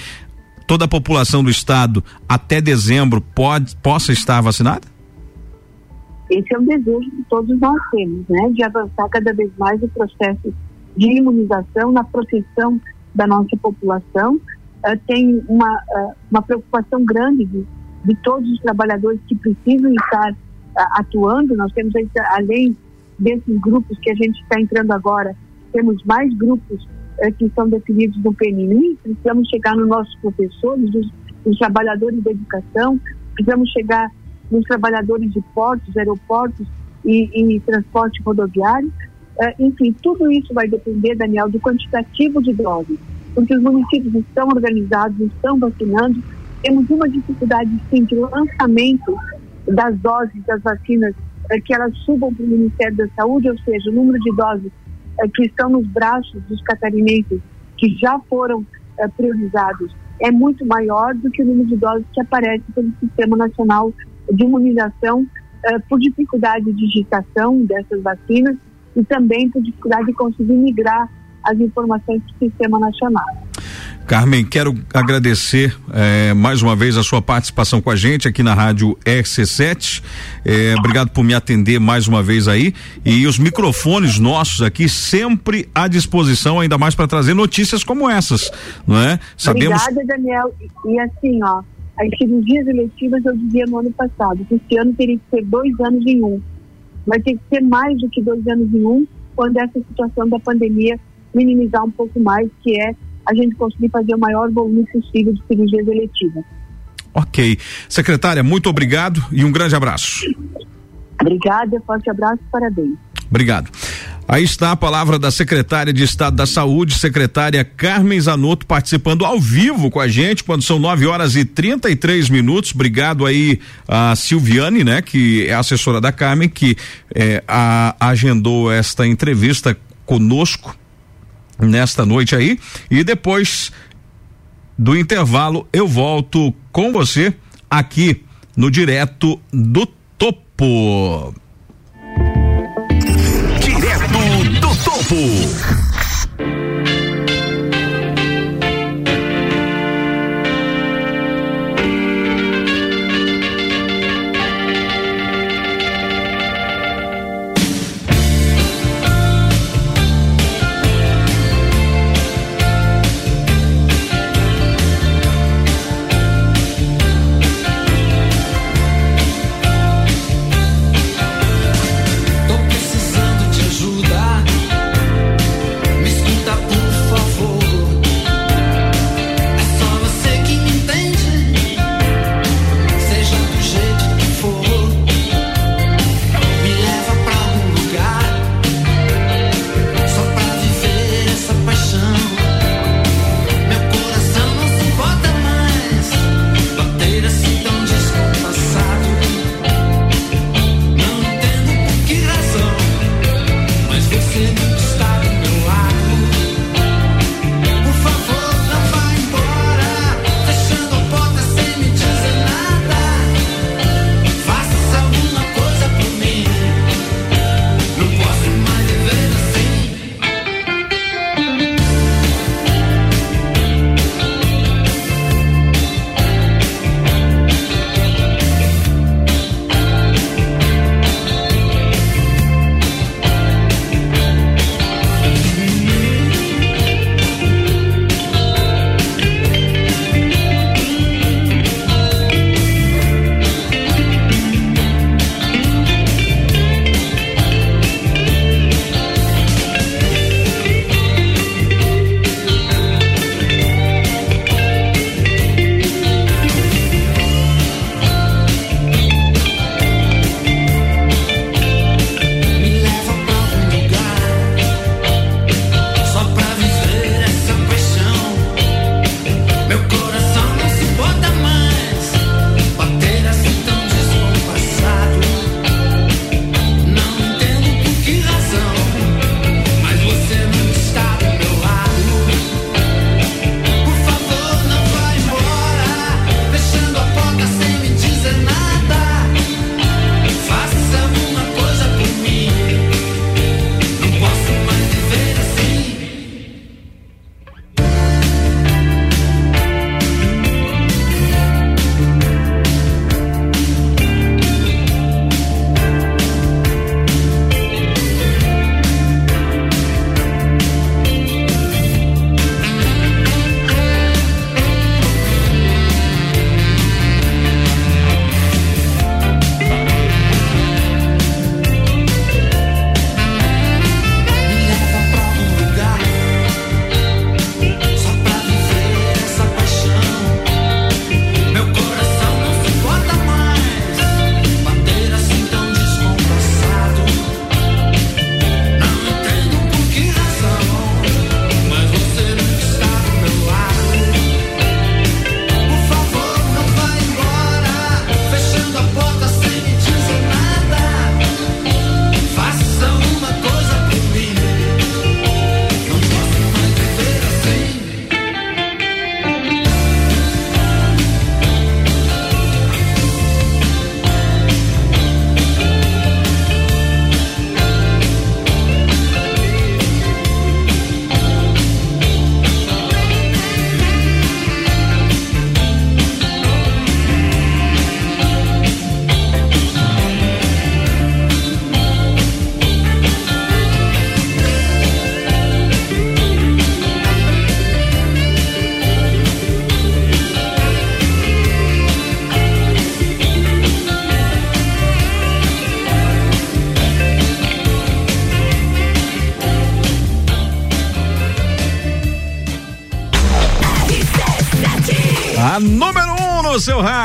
toda a população do estado até dezembro pode possa estar vacinada? Esse é um desejo que todos nós temos, né? De avançar cada vez mais o processo de imunização na proteção da nossa população. Uh, tem uma, uh, uma preocupação grande de, de todos os trabalhadores que precisam estar uh, atuando. Nós temos, além desses grupos que a gente está entrando agora, temos mais grupos que são definidos no PNI. Precisamos chegar nos nossos professores, nos, trabalhadores da educação, precisamos chegar nos trabalhadores de portos, aeroportos e, e transporte rodoviário. Uh, enfim, tudo isso vai depender, Daniel, do quantitativo de doses, porque os municípios estão organizados, estão vacinando. Temos uma dificuldade, sim, de lançamento das doses das vacinas, uh, que elas subam para o Ministério da Saúde, ou seja, o número de doses uh, que estão nos braços dos catarinenses, que já foram priorizados, é muito maior do que o número de doses que aparece pelo Sistema Nacional de Imunização, por dificuldade de digitação dessas vacinas e também por dificuldade de conseguir migrar as informações do Sistema Nacional. Carmen, quero agradecer eh, mais uma vez a sua participação com a gente aqui na rádio RC7. Eh, obrigado por me atender mais uma vez aí. E os microfones nossos aqui sempre à disposição, ainda mais para trazer notícias como essas, não é? Sabemos... Obrigada, Daniel. E, e assim, ó, as cirurgias eletivas eu dizia no ano passado, que esse ano teria que ser dois anos em um vai ter que ser mais do que dois anos em um, quando essa situação da pandemia minimizar um pouco mais, que é a gente conseguir fazer o maior volume possível de cirurgias eletivas. Ok. Secretária, muito obrigado e um grande abraço. Obrigada, forte abraço e parabéns. Obrigado. Aí está a palavra da secretária de Estado da Saúde, secretária Carmen Zanotto, participando ao vivo com a gente, quando são 9 horas e 33 minutos. Obrigado aí a Silviane, né, que é assessora da Carmen, que é, a, agendou esta entrevista conosco nesta noite aí. E depois do intervalo, eu volto com você aqui no Direto do Topo. Topo.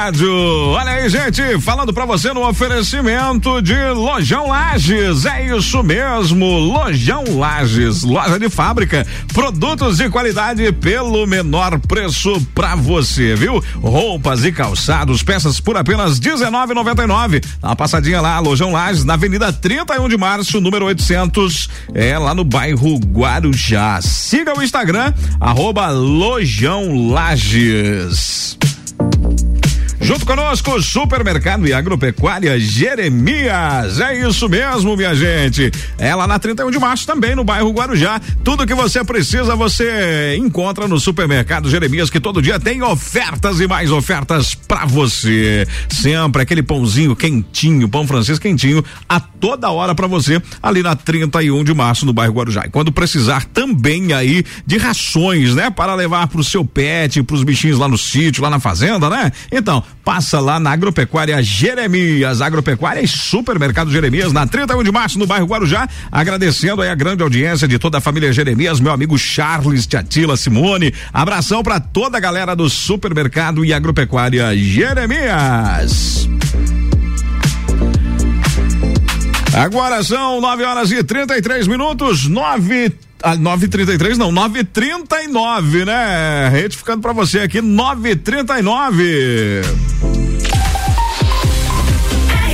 Rádio. Olha aí, gente, falando pra você no oferecimento de Lojão Lages. É isso mesmo, Lojão Lages, loja de fábrica, produtos de qualidade pelo menor preço pra você, viu? Roupas e calçados, peças por apenas R$19,99. Dá uma passadinha lá, Lojão Lages, na Avenida 31 de Março, número 800, é lá no bairro Guarujá. Siga o Instagram, arroba Lojão Lages. Junto conosco, Supermercado e Agropecuária Jeremias. É isso mesmo, minha gente. É na 31 de março também, no bairro Guarujá. Tudo que você precisa, você encontra no Supermercado Jeremias, que todo dia tem ofertas e mais ofertas para você. Sempre aquele pãozinho quentinho, pão francês quentinho, a toda hora para você, ali na 31 de março, no bairro Guarujá. E quando precisar também aí de rações, né? Para levar pro seu pet, pros bichinhos lá no sítio, lá na fazenda, né? Então, passa lá na Agropecuária Jeremias, Agropecuária e Supermercado Jeremias, na 31 de março, no bairro Guarujá. Agradecendo aí a grande audiência de toda a família Jeremias, meu amigo Charles, Tiatila, Simone. Abração para toda a galera do Supermercado e Agropecuária Jeremias. Agora são 9 horas e 33 minutos, 9 ah, 9h33 não, 9h39, né? Retificando pra você aqui, 9h39. A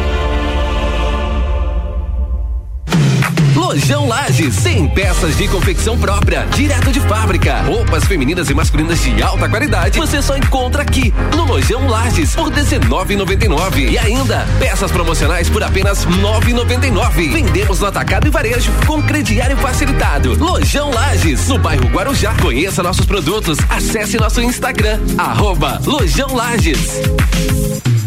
Lojão Lages, 100 peças de confecção própria, direto de fábrica. Roupas femininas e masculinas de alta qualidade, você só encontra aqui no Lojão Lages por R$19,99. E ainda, peças promocionais por apenas R$9,99. Vendemos no atacado e varejo com crediário facilitado. Lojão Lages, no bairro Guarujá. Conheça nossos produtos, acesse nosso Instagram, arroba Lojão Lages.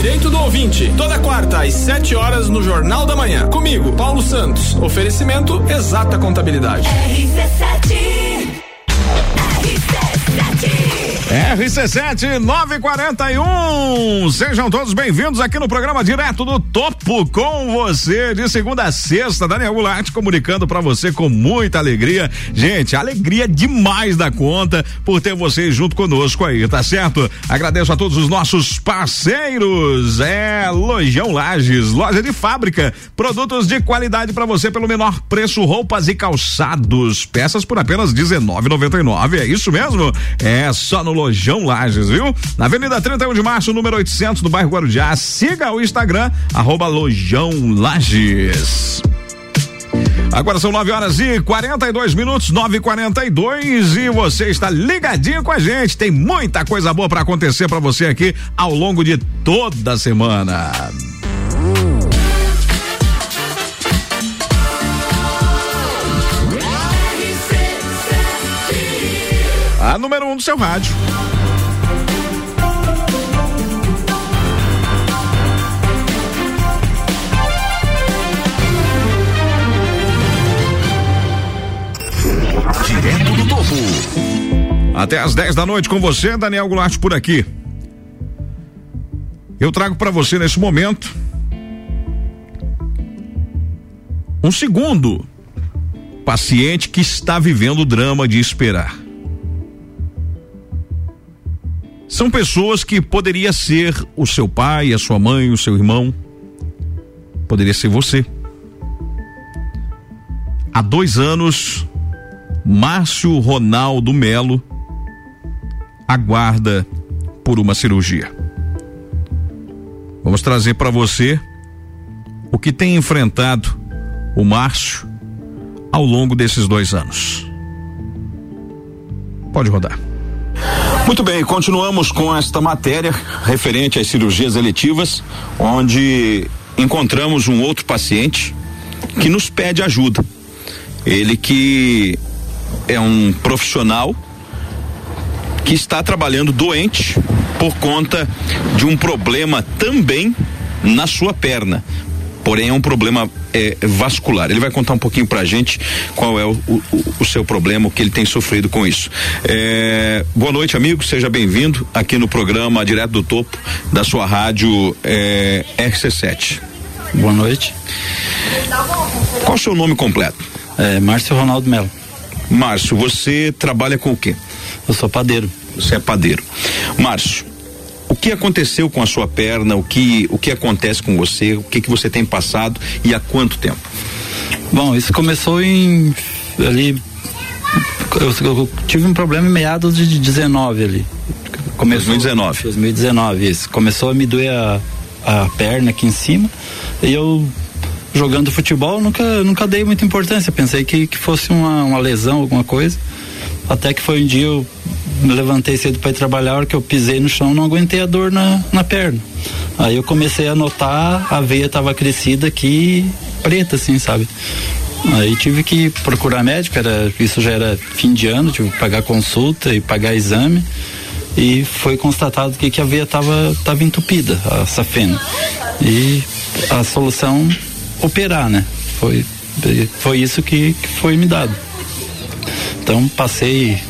Direito do ouvinte, toda quarta às 7 horas no Jornal da Manhã. Comigo, Paulo Santos. Oferecimento Exata Contabilidade. RC7 941. Sejam todos bem-vindos aqui no programa Direto do Topo com você de segunda a sexta. Daniel Goulart comunicando para você com muita alegria. Gente, alegria demais da conta por ter vocês junto conosco aí, tá certo? Agradeço a todos os nossos parceiros. É Lojão Lages, loja de fábrica, produtos de qualidade para você pelo menor preço, roupas e calçados, peças por apenas R$19,99. É isso mesmo? É só no Lojão Lages, viu? Na Avenida 31 de Março, número 800, no bairro Guarujá. Siga o Instagram, arroba Lojão Lages. Agora são 9 horas e 42 minutos, 9 e 42 e você está ligadinho com a gente. Tem muita coisa boa para acontecer para você aqui ao longo de toda a semana. A número 1 um do seu rádio. Direto do topo. Até às 10 da noite com você, Daniel Goulart por aqui. Eu trago para você nesse momento um segundo paciente que está vivendo o drama de esperar. São pessoas que poderia ser o seu pai, a sua mãe, o seu irmão, poderia ser você. Há dois anos, Márcio Ronaldo Melo aguarda por uma cirurgia. Vamos trazer para você o que tem enfrentado o Márcio ao longo desses dois anos. Pode rodar. Muito bem, continuamos com esta matéria referente às cirurgias eletivas, onde encontramos um outro paciente que nos pede ajuda. Ele que é um profissional que está trabalhando doente por conta de um problema também na sua perna porém é um problema é, vascular. Ele vai contar um pouquinho pra gente qual é o, o, o seu problema, o que ele tem sofrido com isso. É, boa noite, amigo, seja bem-vindo aqui no programa Direto do Topo da sua rádio é, RC7. Boa noite. Qual o seu nome completo? É Márcio Ronaldo Melo. Márcio, você trabalha com o quê? Eu sou padeiro. Você é padeiro. Márcio, o que aconteceu com a sua perna? O que o que acontece com você? O que que você tem passado e há quanto tempo? Bom, isso começou em ali eu, eu tive um problema em meados de 19 ali. Começou, 2019. 2019, isso. Começou a me doer a, a perna aqui em cima e eu jogando futebol nunca nunca dei muita importância. Pensei que, que fosse uma, uma lesão, alguma coisa. Até que foi um dia eu levantei cedo para ir trabalhar, a hora que eu pisei no chão, não aguentei a dor na, na perna. Aí eu comecei a notar, a veia estava crescida aqui, preta, assim, sabe? Aí tive que procurar médico, era, isso já era fim de ano, tive que pagar consulta e pagar exame. E foi constatado que, que a veia estava tava entupida, a safena. E a solução, operar, né? Foi, foi isso que, que foi me dado. Então passei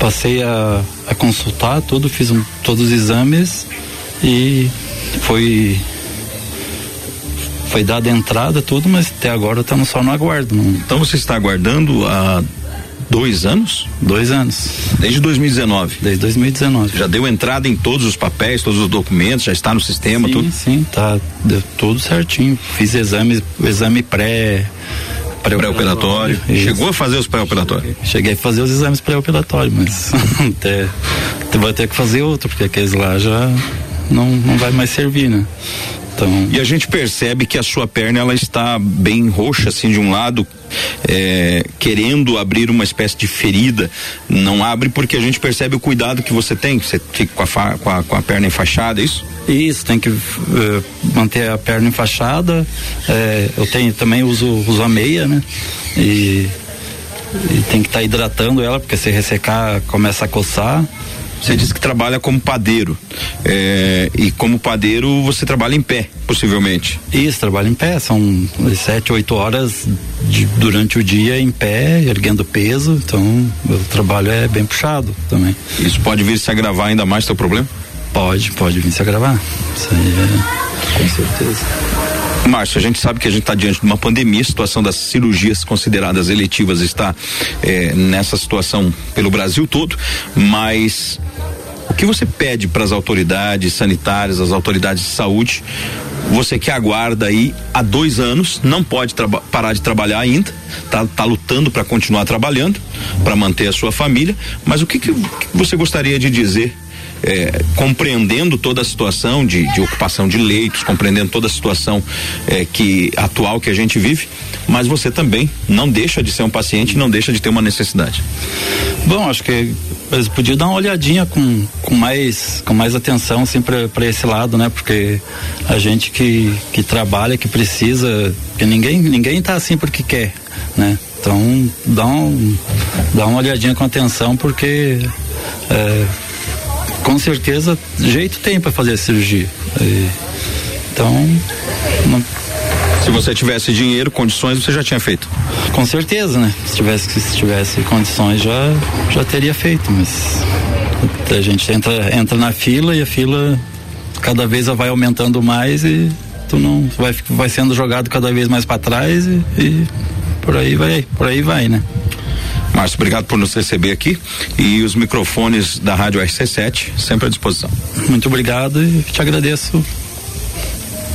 passei a, a consultar tudo, fiz um, todos os exames e foi foi dada entrada tudo, mas até agora estamos só no aguardo. Não... Então você está aguardando há dois anos? Dois anos. Desde 2019? Desde 2019. Já deu entrada em todos os papéis, todos os documentos, já está no sistema, sim, tudo? Sim, tá deu tudo certinho. Fiz exames, exame pré pré-operatório. Pré Chegou a fazer os pré-operatórios? Cheguei a fazer os exames pré-operatórios, mas até, vai ter que fazer outro, porque aqueles lá já não, não vai mais servir, né? Então... E a gente percebe que a sua perna ela está bem roxa, assim, de um lado, é, querendo abrir uma espécie de ferida. Não abre porque a gente percebe o cuidado que você tem. Você fica com a, com a, com a perna enfaixada, é isso? Isso, tem que uh, manter a perna enfaixada. É, eu tenho também uso, uso a meia, né? E, e tem que estar tá hidratando ela, porque se ressecar começa a coçar. Você disse que trabalha como padeiro. É, e como padeiro você trabalha em pé, possivelmente. Isso, trabalho em pé. São sete, oito horas de, durante o dia em pé, erguendo peso. Então, o trabalho é bem puxado também. Isso pode vir se agravar ainda mais seu problema? Pode, pode vir se agravar. Isso aí é, com certeza. Márcio, a gente sabe que a gente está diante de uma pandemia, a situação das cirurgias consideradas eletivas está é, nessa situação pelo Brasil todo, mas o que você pede para as autoridades sanitárias, as autoridades de saúde? Você que aguarda aí há dois anos, não pode parar de trabalhar ainda, tá, tá lutando para continuar trabalhando, para manter a sua família, mas o que, que você gostaria de dizer é, compreendendo toda a situação de, de, ocupação de leitos, compreendendo toda a situação é, que atual que a gente vive, mas você também não deixa de ser um paciente, não deixa de ter uma necessidade. Bom, acho que eles podiam dar uma olhadinha com, com mais com mais atenção assim para esse lado, né? Porque a gente que, que trabalha, que precisa, que ninguém ninguém tá assim porque quer, né? Então dá um, dá uma olhadinha com atenção porque é, com certeza jeito tem para fazer a cirurgia. E, então, não, Se você tivesse dinheiro, condições, você já tinha feito? Com certeza, né? Se tivesse, se tivesse condições, já, já teria feito, mas a gente entra, entra na fila e a fila cada vez vai aumentando mais e tu não vai, vai sendo jogado cada vez mais para trás e, e por aí vai, por aí vai, né? Márcio, obrigado por nos receber aqui e os microfones da Rádio RC7 sempre à disposição. Muito obrigado e te agradeço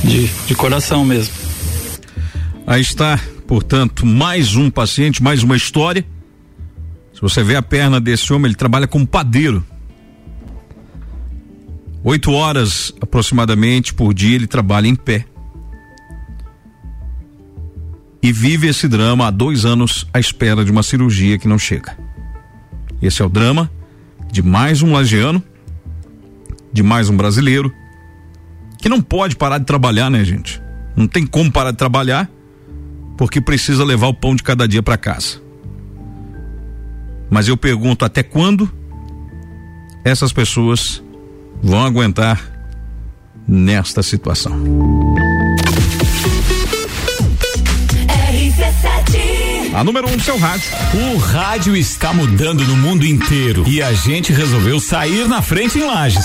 de, de coração mesmo. Aí está, portanto, mais um paciente, mais uma história. Se você vê a perna desse homem, ele trabalha como padeiro. Oito horas aproximadamente por dia ele trabalha em pé. E vive esse drama há dois anos à espera de uma cirurgia que não chega. Esse é o drama de mais um lagiano, de mais um brasileiro, que não pode parar de trabalhar, né, gente? Não tem como parar de trabalhar, porque precisa levar o pão de cada dia para casa. Mas eu pergunto até quando essas pessoas vão aguentar nesta situação. A número 1 um seu rádio. O rádio está mudando no mundo inteiro e a gente resolveu sair na frente em Lages.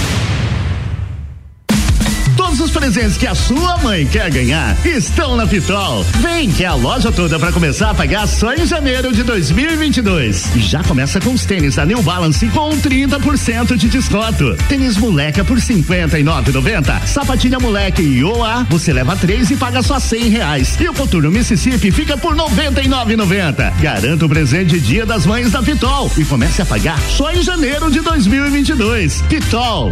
Os presentes que a sua mãe quer ganhar estão na Pitol. Vem que é a loja toda para começar a pagar só em janeiro de 2022. E já começa com os tênis da New Balance com 30% de desconto. Tênis moleca por 59,90. Sapatilha moleque e OA, você leva três e paga só 100 reais. E o coturno Mississippi fica por 99,90. Garanta o presente Dia das Mães da Pitol e comece a pagar só em janeiro de 2022. Pitol.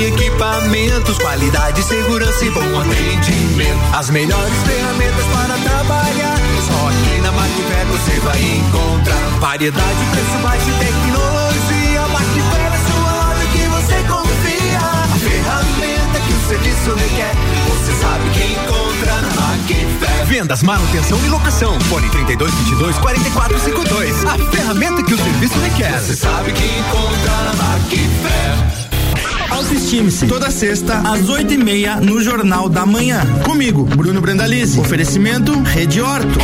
equipamentos, qualidade, segurança e bom atendimento. As melhores ferramentas para trabalhar. Só aqui na Macfer você vai encontrar. Variedade, preço baixo e tecnologia. Macfer é sua loja que você confia. A ferramenta que o serviço requer. Você sabe que encontra na Macfer. Vendas, manutenção e locação. Fone 3222 4452. A ferramenta que o serviço requer. Você sabe que encontra na Macfer. Autoestime-se. Toda sexta, às oito e meia, no Jornal da Manhã. Comigo, Bruno Brandalize. Oferecimento Rede Horto.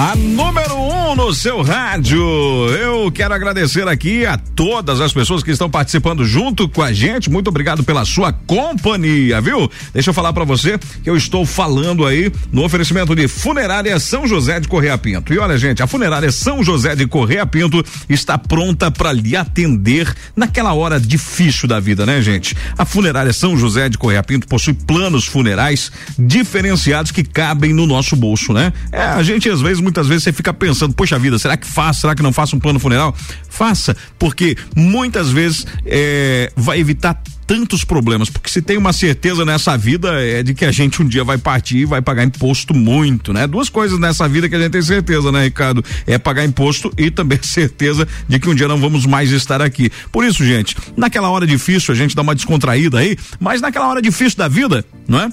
A número um no seu rádio. Eu quero agradecer aqui a todas as pessoas que estão participando junto com a gente. Muito obrigado pela sua companhia, viu? Deixa eu falar para você que eu estou falando aí no oferecimento de Funerária São José de Correia Pinto. E olha, gente, a Funerária São José de Correia Pinto está pronta para lhe atender naquela hora difícil da vida, né, gente? A Funerária São José de Correia Pinto possui planos funerais diferenciados que cabem no nosso bolso, né? É, a gente às vezes, muitas vezes você fica pensando, poxa vida, será que faço? Será que não faço um plano funeral? Faça, porque muitas vezes é, vai evitar tantos problemas, porque se tem uma certeza nessa vida é de que a gente um dia vai partir e vai pagar imposto muito, né? Duas coisas nessa vida que a gente tem certeza, né, Ricardo? É pagar imposto e também certeza de que um dia não vamos mais estar aqui. Por isso, gente, naquela hora difícil a gente dá uma descontraída aí, mas naquela hora difícil da vida, não é?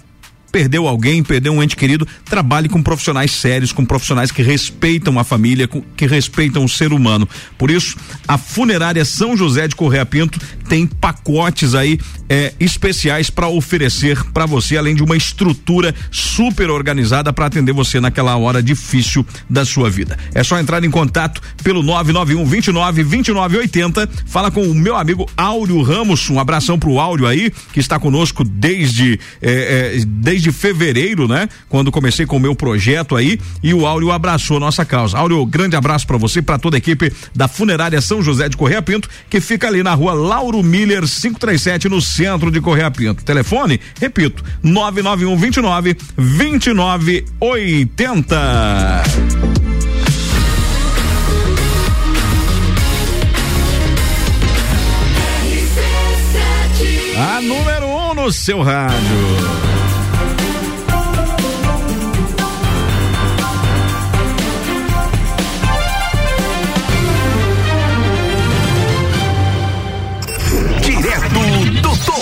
Perdeu alguém, perdeu um ente querido, trabalhe com profissionais sérios, com profissionais que respeitam a família, que respeitam o ser humano. Por isso, a funerária São José de Correia Pinto tem pacotes aí é, especiais para oferecer para você, além de uma estrutura super organizada para atender você naquela hora difícil da sua vida. É só entrar em contato pelo 991 29 29 80. Fala com o meu amigo Áureo Ramos. Um abração pro Áureo aí, que está conosco desde, é, é, desde fevereiro, né? Quando comecei com o meu projeto aí e o Áureo abraçou nossa causa. Áureo, grande abraço para você para toda a equipe da Funerária São José de Correia Pinto, que fica ali na rua Lauro Miller 537 no centro de Correia Pinto. Telefone, repito, 991 29 29 80. A número 1 um no seu rádio.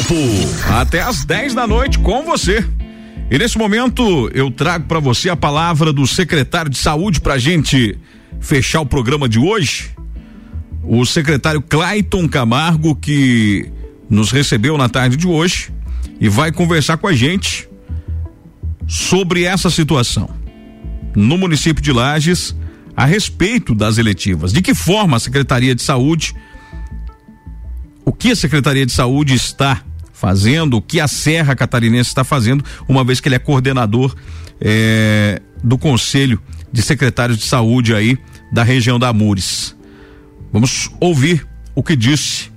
Topo. Até às 10 da noite com você. E nesse momento eu trago para você a palavra do secretário de saúde pra gente fechar o programa de hoje. O secretário Clayton Camargo que nos recebeu na tarde de hoje e vai conversar com a gente sobre essa situação no município de Lages a respeito das eletivas. De que forma a Secretaria de Saúde o que a Secretaria de Saúde está fazendo, o que a Serra Catarinense está fazendo, uma vez que ele é coordenador eh, do Conselho de Secretários de Saúde aí da região da Amures. Vamos ouvir o que disse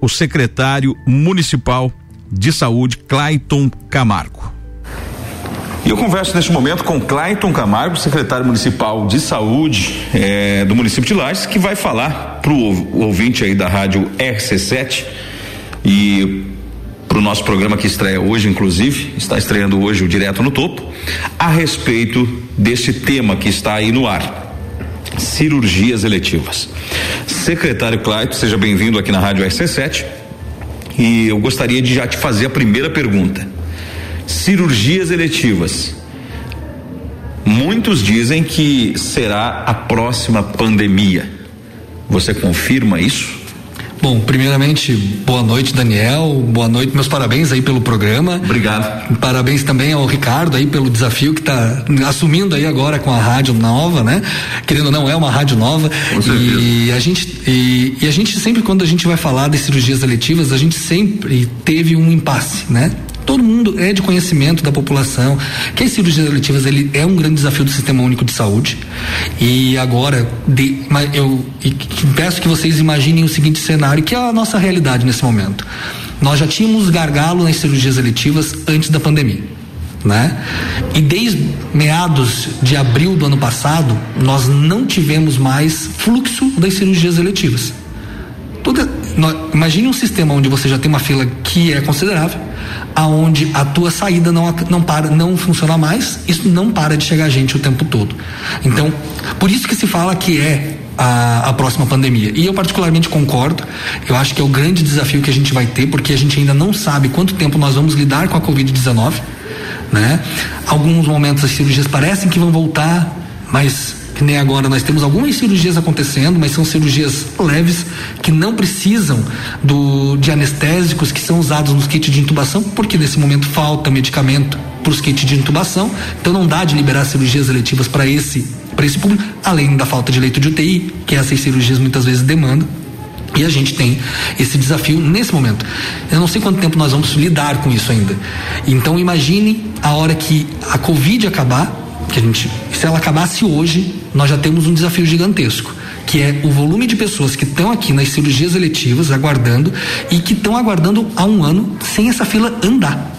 o secretário municipal de saúde, Clayton Camargo. E eu converso neste momento com Clayton Camargo, secretário municipal de saúde eh, do município de Lages, que vai falar para o ouvinte aí da rádio RC7 e para o nosso programa que estreia hoje, inclusive, está estreando hoje o Direto no Topo, a respeito desse tema que está aí no ar. Cirurgias eletivas. Secretário Clayton, seja bem-vindo aqui na Rádio RC7. E eu gostaria de já te fazer a primeira pergunta cirurgias eletivas. Muitos dizem que será a próxima pandemia. Você confirma isso? Bom, primeiramente, boa noite, Daniel. Boa noite, meus parabéns aí pelo programa. Obrigado. Parabéns também ao Ricardo aí pelo desafio que está assumindo aí agora com a rádio nova, né? Querendo ou não, é uma rádio nova. Com certeza. E a gente e, e a gente sempre quando a gente vai falar de cirurgias eletivas, a gente sempre teve um impasse, né? Todo mundo é de conhecimento da população que as cirurgias eletivas ele é um grande desafio do sistema único de saúde e agora de, eu peço que vocês imaginem o seguinte cenário que é a nossa realidade nesse momento nós já tínhamos gargalo nas cirurgias eletivas antes da pandemia né? E desde meados de abril do ano passado, nós não tivemos mais fluxo das cirurgias eletivas. Toda, imagine um sistema onde você já tem uma fila que é considerável, aonde a tua saída não, não para, não funciona mais, isso não para de chegar gente o tempo todo. Então, por isso que se fala que é a, a, próxima pandemia. E eu particularmente concordo. Eu acho que é o grande desafio que a gente vai ter, porque a gente ainda não sabe quanto tempo nós vamos lidar com a Covid-19. Né? Alguns momentos as cirurgias parecem que vão voltar, mas que nem agora nós temos algumas cirurgias acontecendo, mas são cirurgias leves que não precisam do, de anestésicos que são usados nos kits de intubação, porque nesse momento falta medicamento para os kits de intubação, então não dá de liberar cirurgias eletivas para esse para esse público, além da falta de leito de UTI, que essas cirurgias muitas vezes demandam. E a gente tem esse desafio nesse momento. Eu não sei quanto tempo nós vamos lidar com isso ainda. Então imagine a hora que a Covid acabar, que a gente, se ela acabasse hoje, nós já temos um desafio gigantesco, que é o volume de pessoas que estão aqui nas cirurgias eletivas aguardando e que estão aguardando há um ano sem essa fila andar.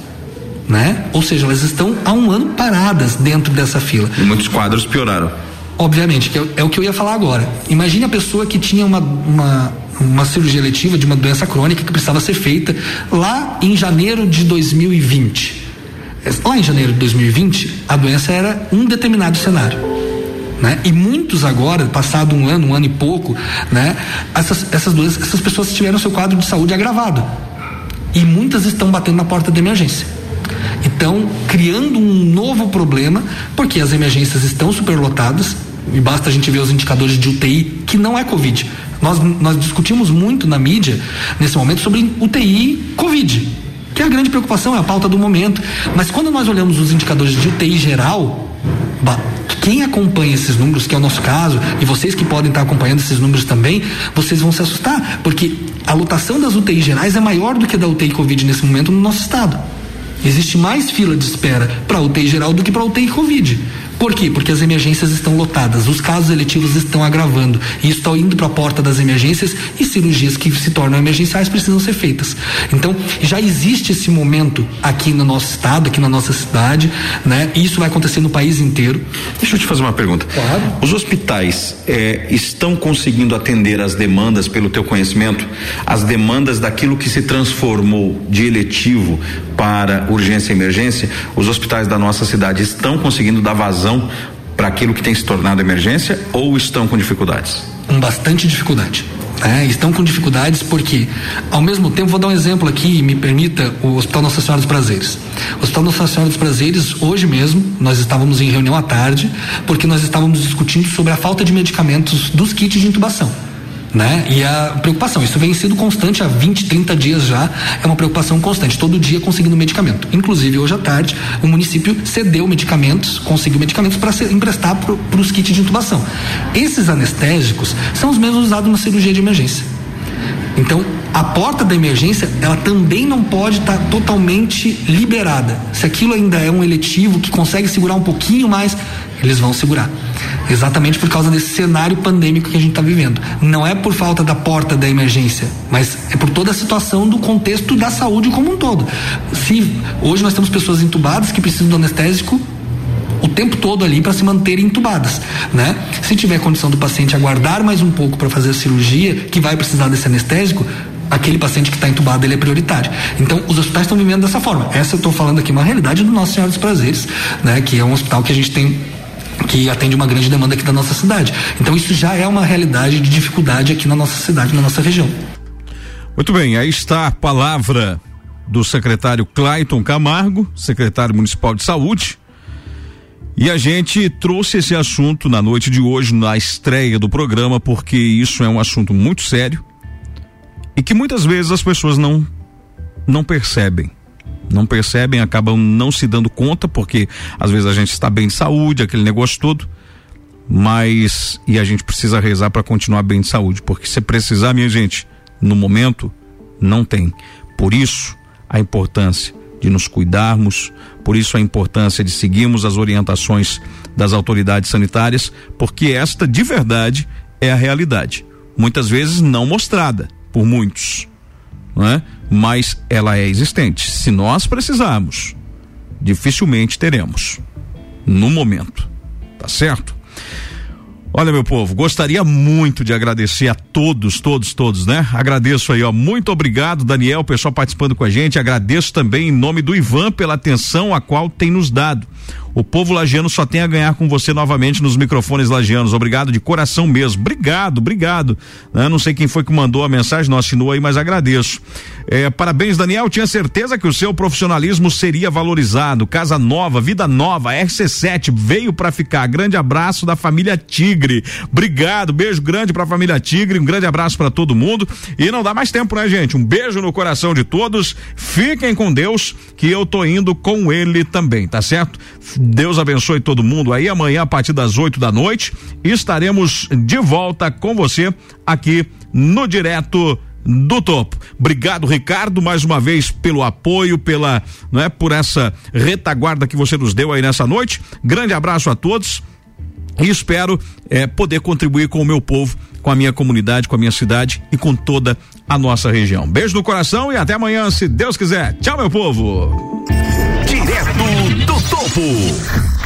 Né? Ou seja, elas estão há um ano paradas dentro dessa fila. E muitos quadros pioraram. Obviamente, que é, é o que eu ia falar agora. Imagine a pessoa que tinha uma, uma, uma cirurgia letiva de uma doença crônica que precisava ser feita lá em janeiro de 2020. Lá em janeiro de 2020, a doença era um determinado cenário. Né? E muitos agora, passado um ano, um ano e pouco, né? Essas, essas doenças, essas pessoas tiveram seu quadro de saúde agravado. E muitas estão batendo na porta da emergência. Então, criando um novo problema, porque as emergências estão superlotadas, e basta a gente ver os indicadores de UTI, que não é Covid. Nós, nós discutimos muito na mídia, nesse momento, sobre UTI Covid, que é a grande preocupação, é a pauta do momento. Mas quando nós olhamos os indicadores de UTI geral, quem acompanha esses números, que é o nosso caso, e vocês que podem estar acompanhando esses números também, vocês vão se assustar, porque a lotação das UTI gerais é maior do que a da UTI Covid nesse momento no nosso estado. Existe mais fila de espera para UTI geral do que para UTI Covid. Por quê? Porque as emergências estão lotadas, os casos eletivos estão agravando e isso está indo para a porta das emergências e cirurgias que se tornam emergenciais precisam ser feitas. Então, já existe esse momento aqui no nosso estado, aqui na nossa cidade, né? E isso vai acontecer no país inteiro. Deixa eu te fazer uma pergunta. Claro. Os hospitais eh, estão conseguindo atender as demandas, pelo teu conhecimento, as demandas daquilo que se transformou de eletivo para urgência e emergência? Os hospitais da nossa cidade estão conseguindo dar vazão para aquilo que tem se tornado emergência ou estão com dificuldades? Com bastante dificuldade. né? estão com dificuldades porque, ao mesmo tempo, vou dar um exemplo aqui, me permita, o Hospital Nossa Senhora dos Prazeres. O Hospital Nossa Senhora dos Prazeres, hoje mesmo, nós estávamos em reunião à tarde, porque nós estávamos discutindo sobre a falta de medicamentos dos kits de intubação né? E a preocupação, isso vem sendo constante há 20, 30 dias já, é uma preocupação constante, todo dia conseguindo medicamento. Inclusive, hoje à tarde, o município cedeu medicamentos, conseguiu medicamentos para emprestar para os kits de intubação. Esses anestésicos são os mesmos usados na cirurgia de emergência. Então, a porta da emergência, ela também não pode estar tá totalmente liberada. Se aquilo ainda é um eletivo que consegue segurar um pouquinho mais, eles vão segurar. Exatamente por causa desse cenário pandêmico que a gente está vivendo. Não é por falta da porta da emergência, mas é por toda a situação do contexto da saúde como um todo. Se hoje nós temos pessoas entubadas que precisam do anestésico o tempo todo ali para se manterem entubadas, né? Se tiver condição do paciente aguardar mais um pouco para fazer a cirurgia, que vai precisar desse anestésico, aquele paciente que está entubado ele é prioritário. Então, os hospitais estão vivendo dessa forma. Essa eu estou falando aqui uma realidade do Nosso Senhor dos Prazeres, né? Que é um hospital que a gente tem que atende uma grande demanda aqui da nossa cidade. Então isso já é uma realidade de dificuldade aqui na nossa cidade, na nossa região. Muito bem, aí está a palavra do secretário Clayton Camargo, secretário municipal de saúde. E a gente trouxe esse assunto na noite de hoje, na estreia do programa, porque isso é um assunto muito sério e que muitas vezes as pessoas não não percebem não percebem, acabam não se dando conta, porque às vezes a gente está bem de saúde, aquele negócio todo, mas e a gente precisa rezar para continuar bem de saúde, porque se precisar, minha gente, no momento não tem. Por isso a importância de nos cuidarmos, por isso a importância de seguirmos as orientações das autoridades sanitárias, porque esta de verdade é a realidade, muitas vezes não mostrada por muitos né? mas ela é existente. Se nós precisarmos, dificilmente teremos no momento, tá certo? Olha, meu povo, gostaria muito de agradecer a todos, todos, todos, né? Agradeço aí, ó. Muito obrigado, Daniel, pessoal participando com a gente. Agradeço também em nome do Ivan pela atenção a qual tem nos dado. O povo lagiano só tem a ganhar com você novamente nos microfones lagianos. Obrigado de coração mesmo. Obrigado, obrigado. Eu não sei quem foi que mandou a mensagem, não assinou aí, mas agradeço. É, parabéns, Daniel. Tinha certeza que o seu profissionalismo seria valorizado. Casa nova, vida nova, RC7 veio para ficar. Grande abraço da família Tigre. Obrigado, beijo grande pra família Tigre. Um grande abraço para todo mundo. E não dá mais tempo, né, gente? Um beijo no coração de todos. Fiquem com Deus, que eu tô indo com ele também, tá certo? Deus abençoe todo mundo aí. Amanhã, a partir das 8 da noite, estaremos de volta com você aqui no Direto do topo. Obrigado, Ricardo, mais uma vez pelo apoio, pela, não é, por essa retaguarda que você nos deu aí nessa noite. Grande abraço a todos e espero é, poder contribuir com o meu povo, com a minha comunidade, com a minha cidade e com toda a nossa região. Beijo no coração e até amanhã, se Deus quiser. Tchau, meu povo. Do topo.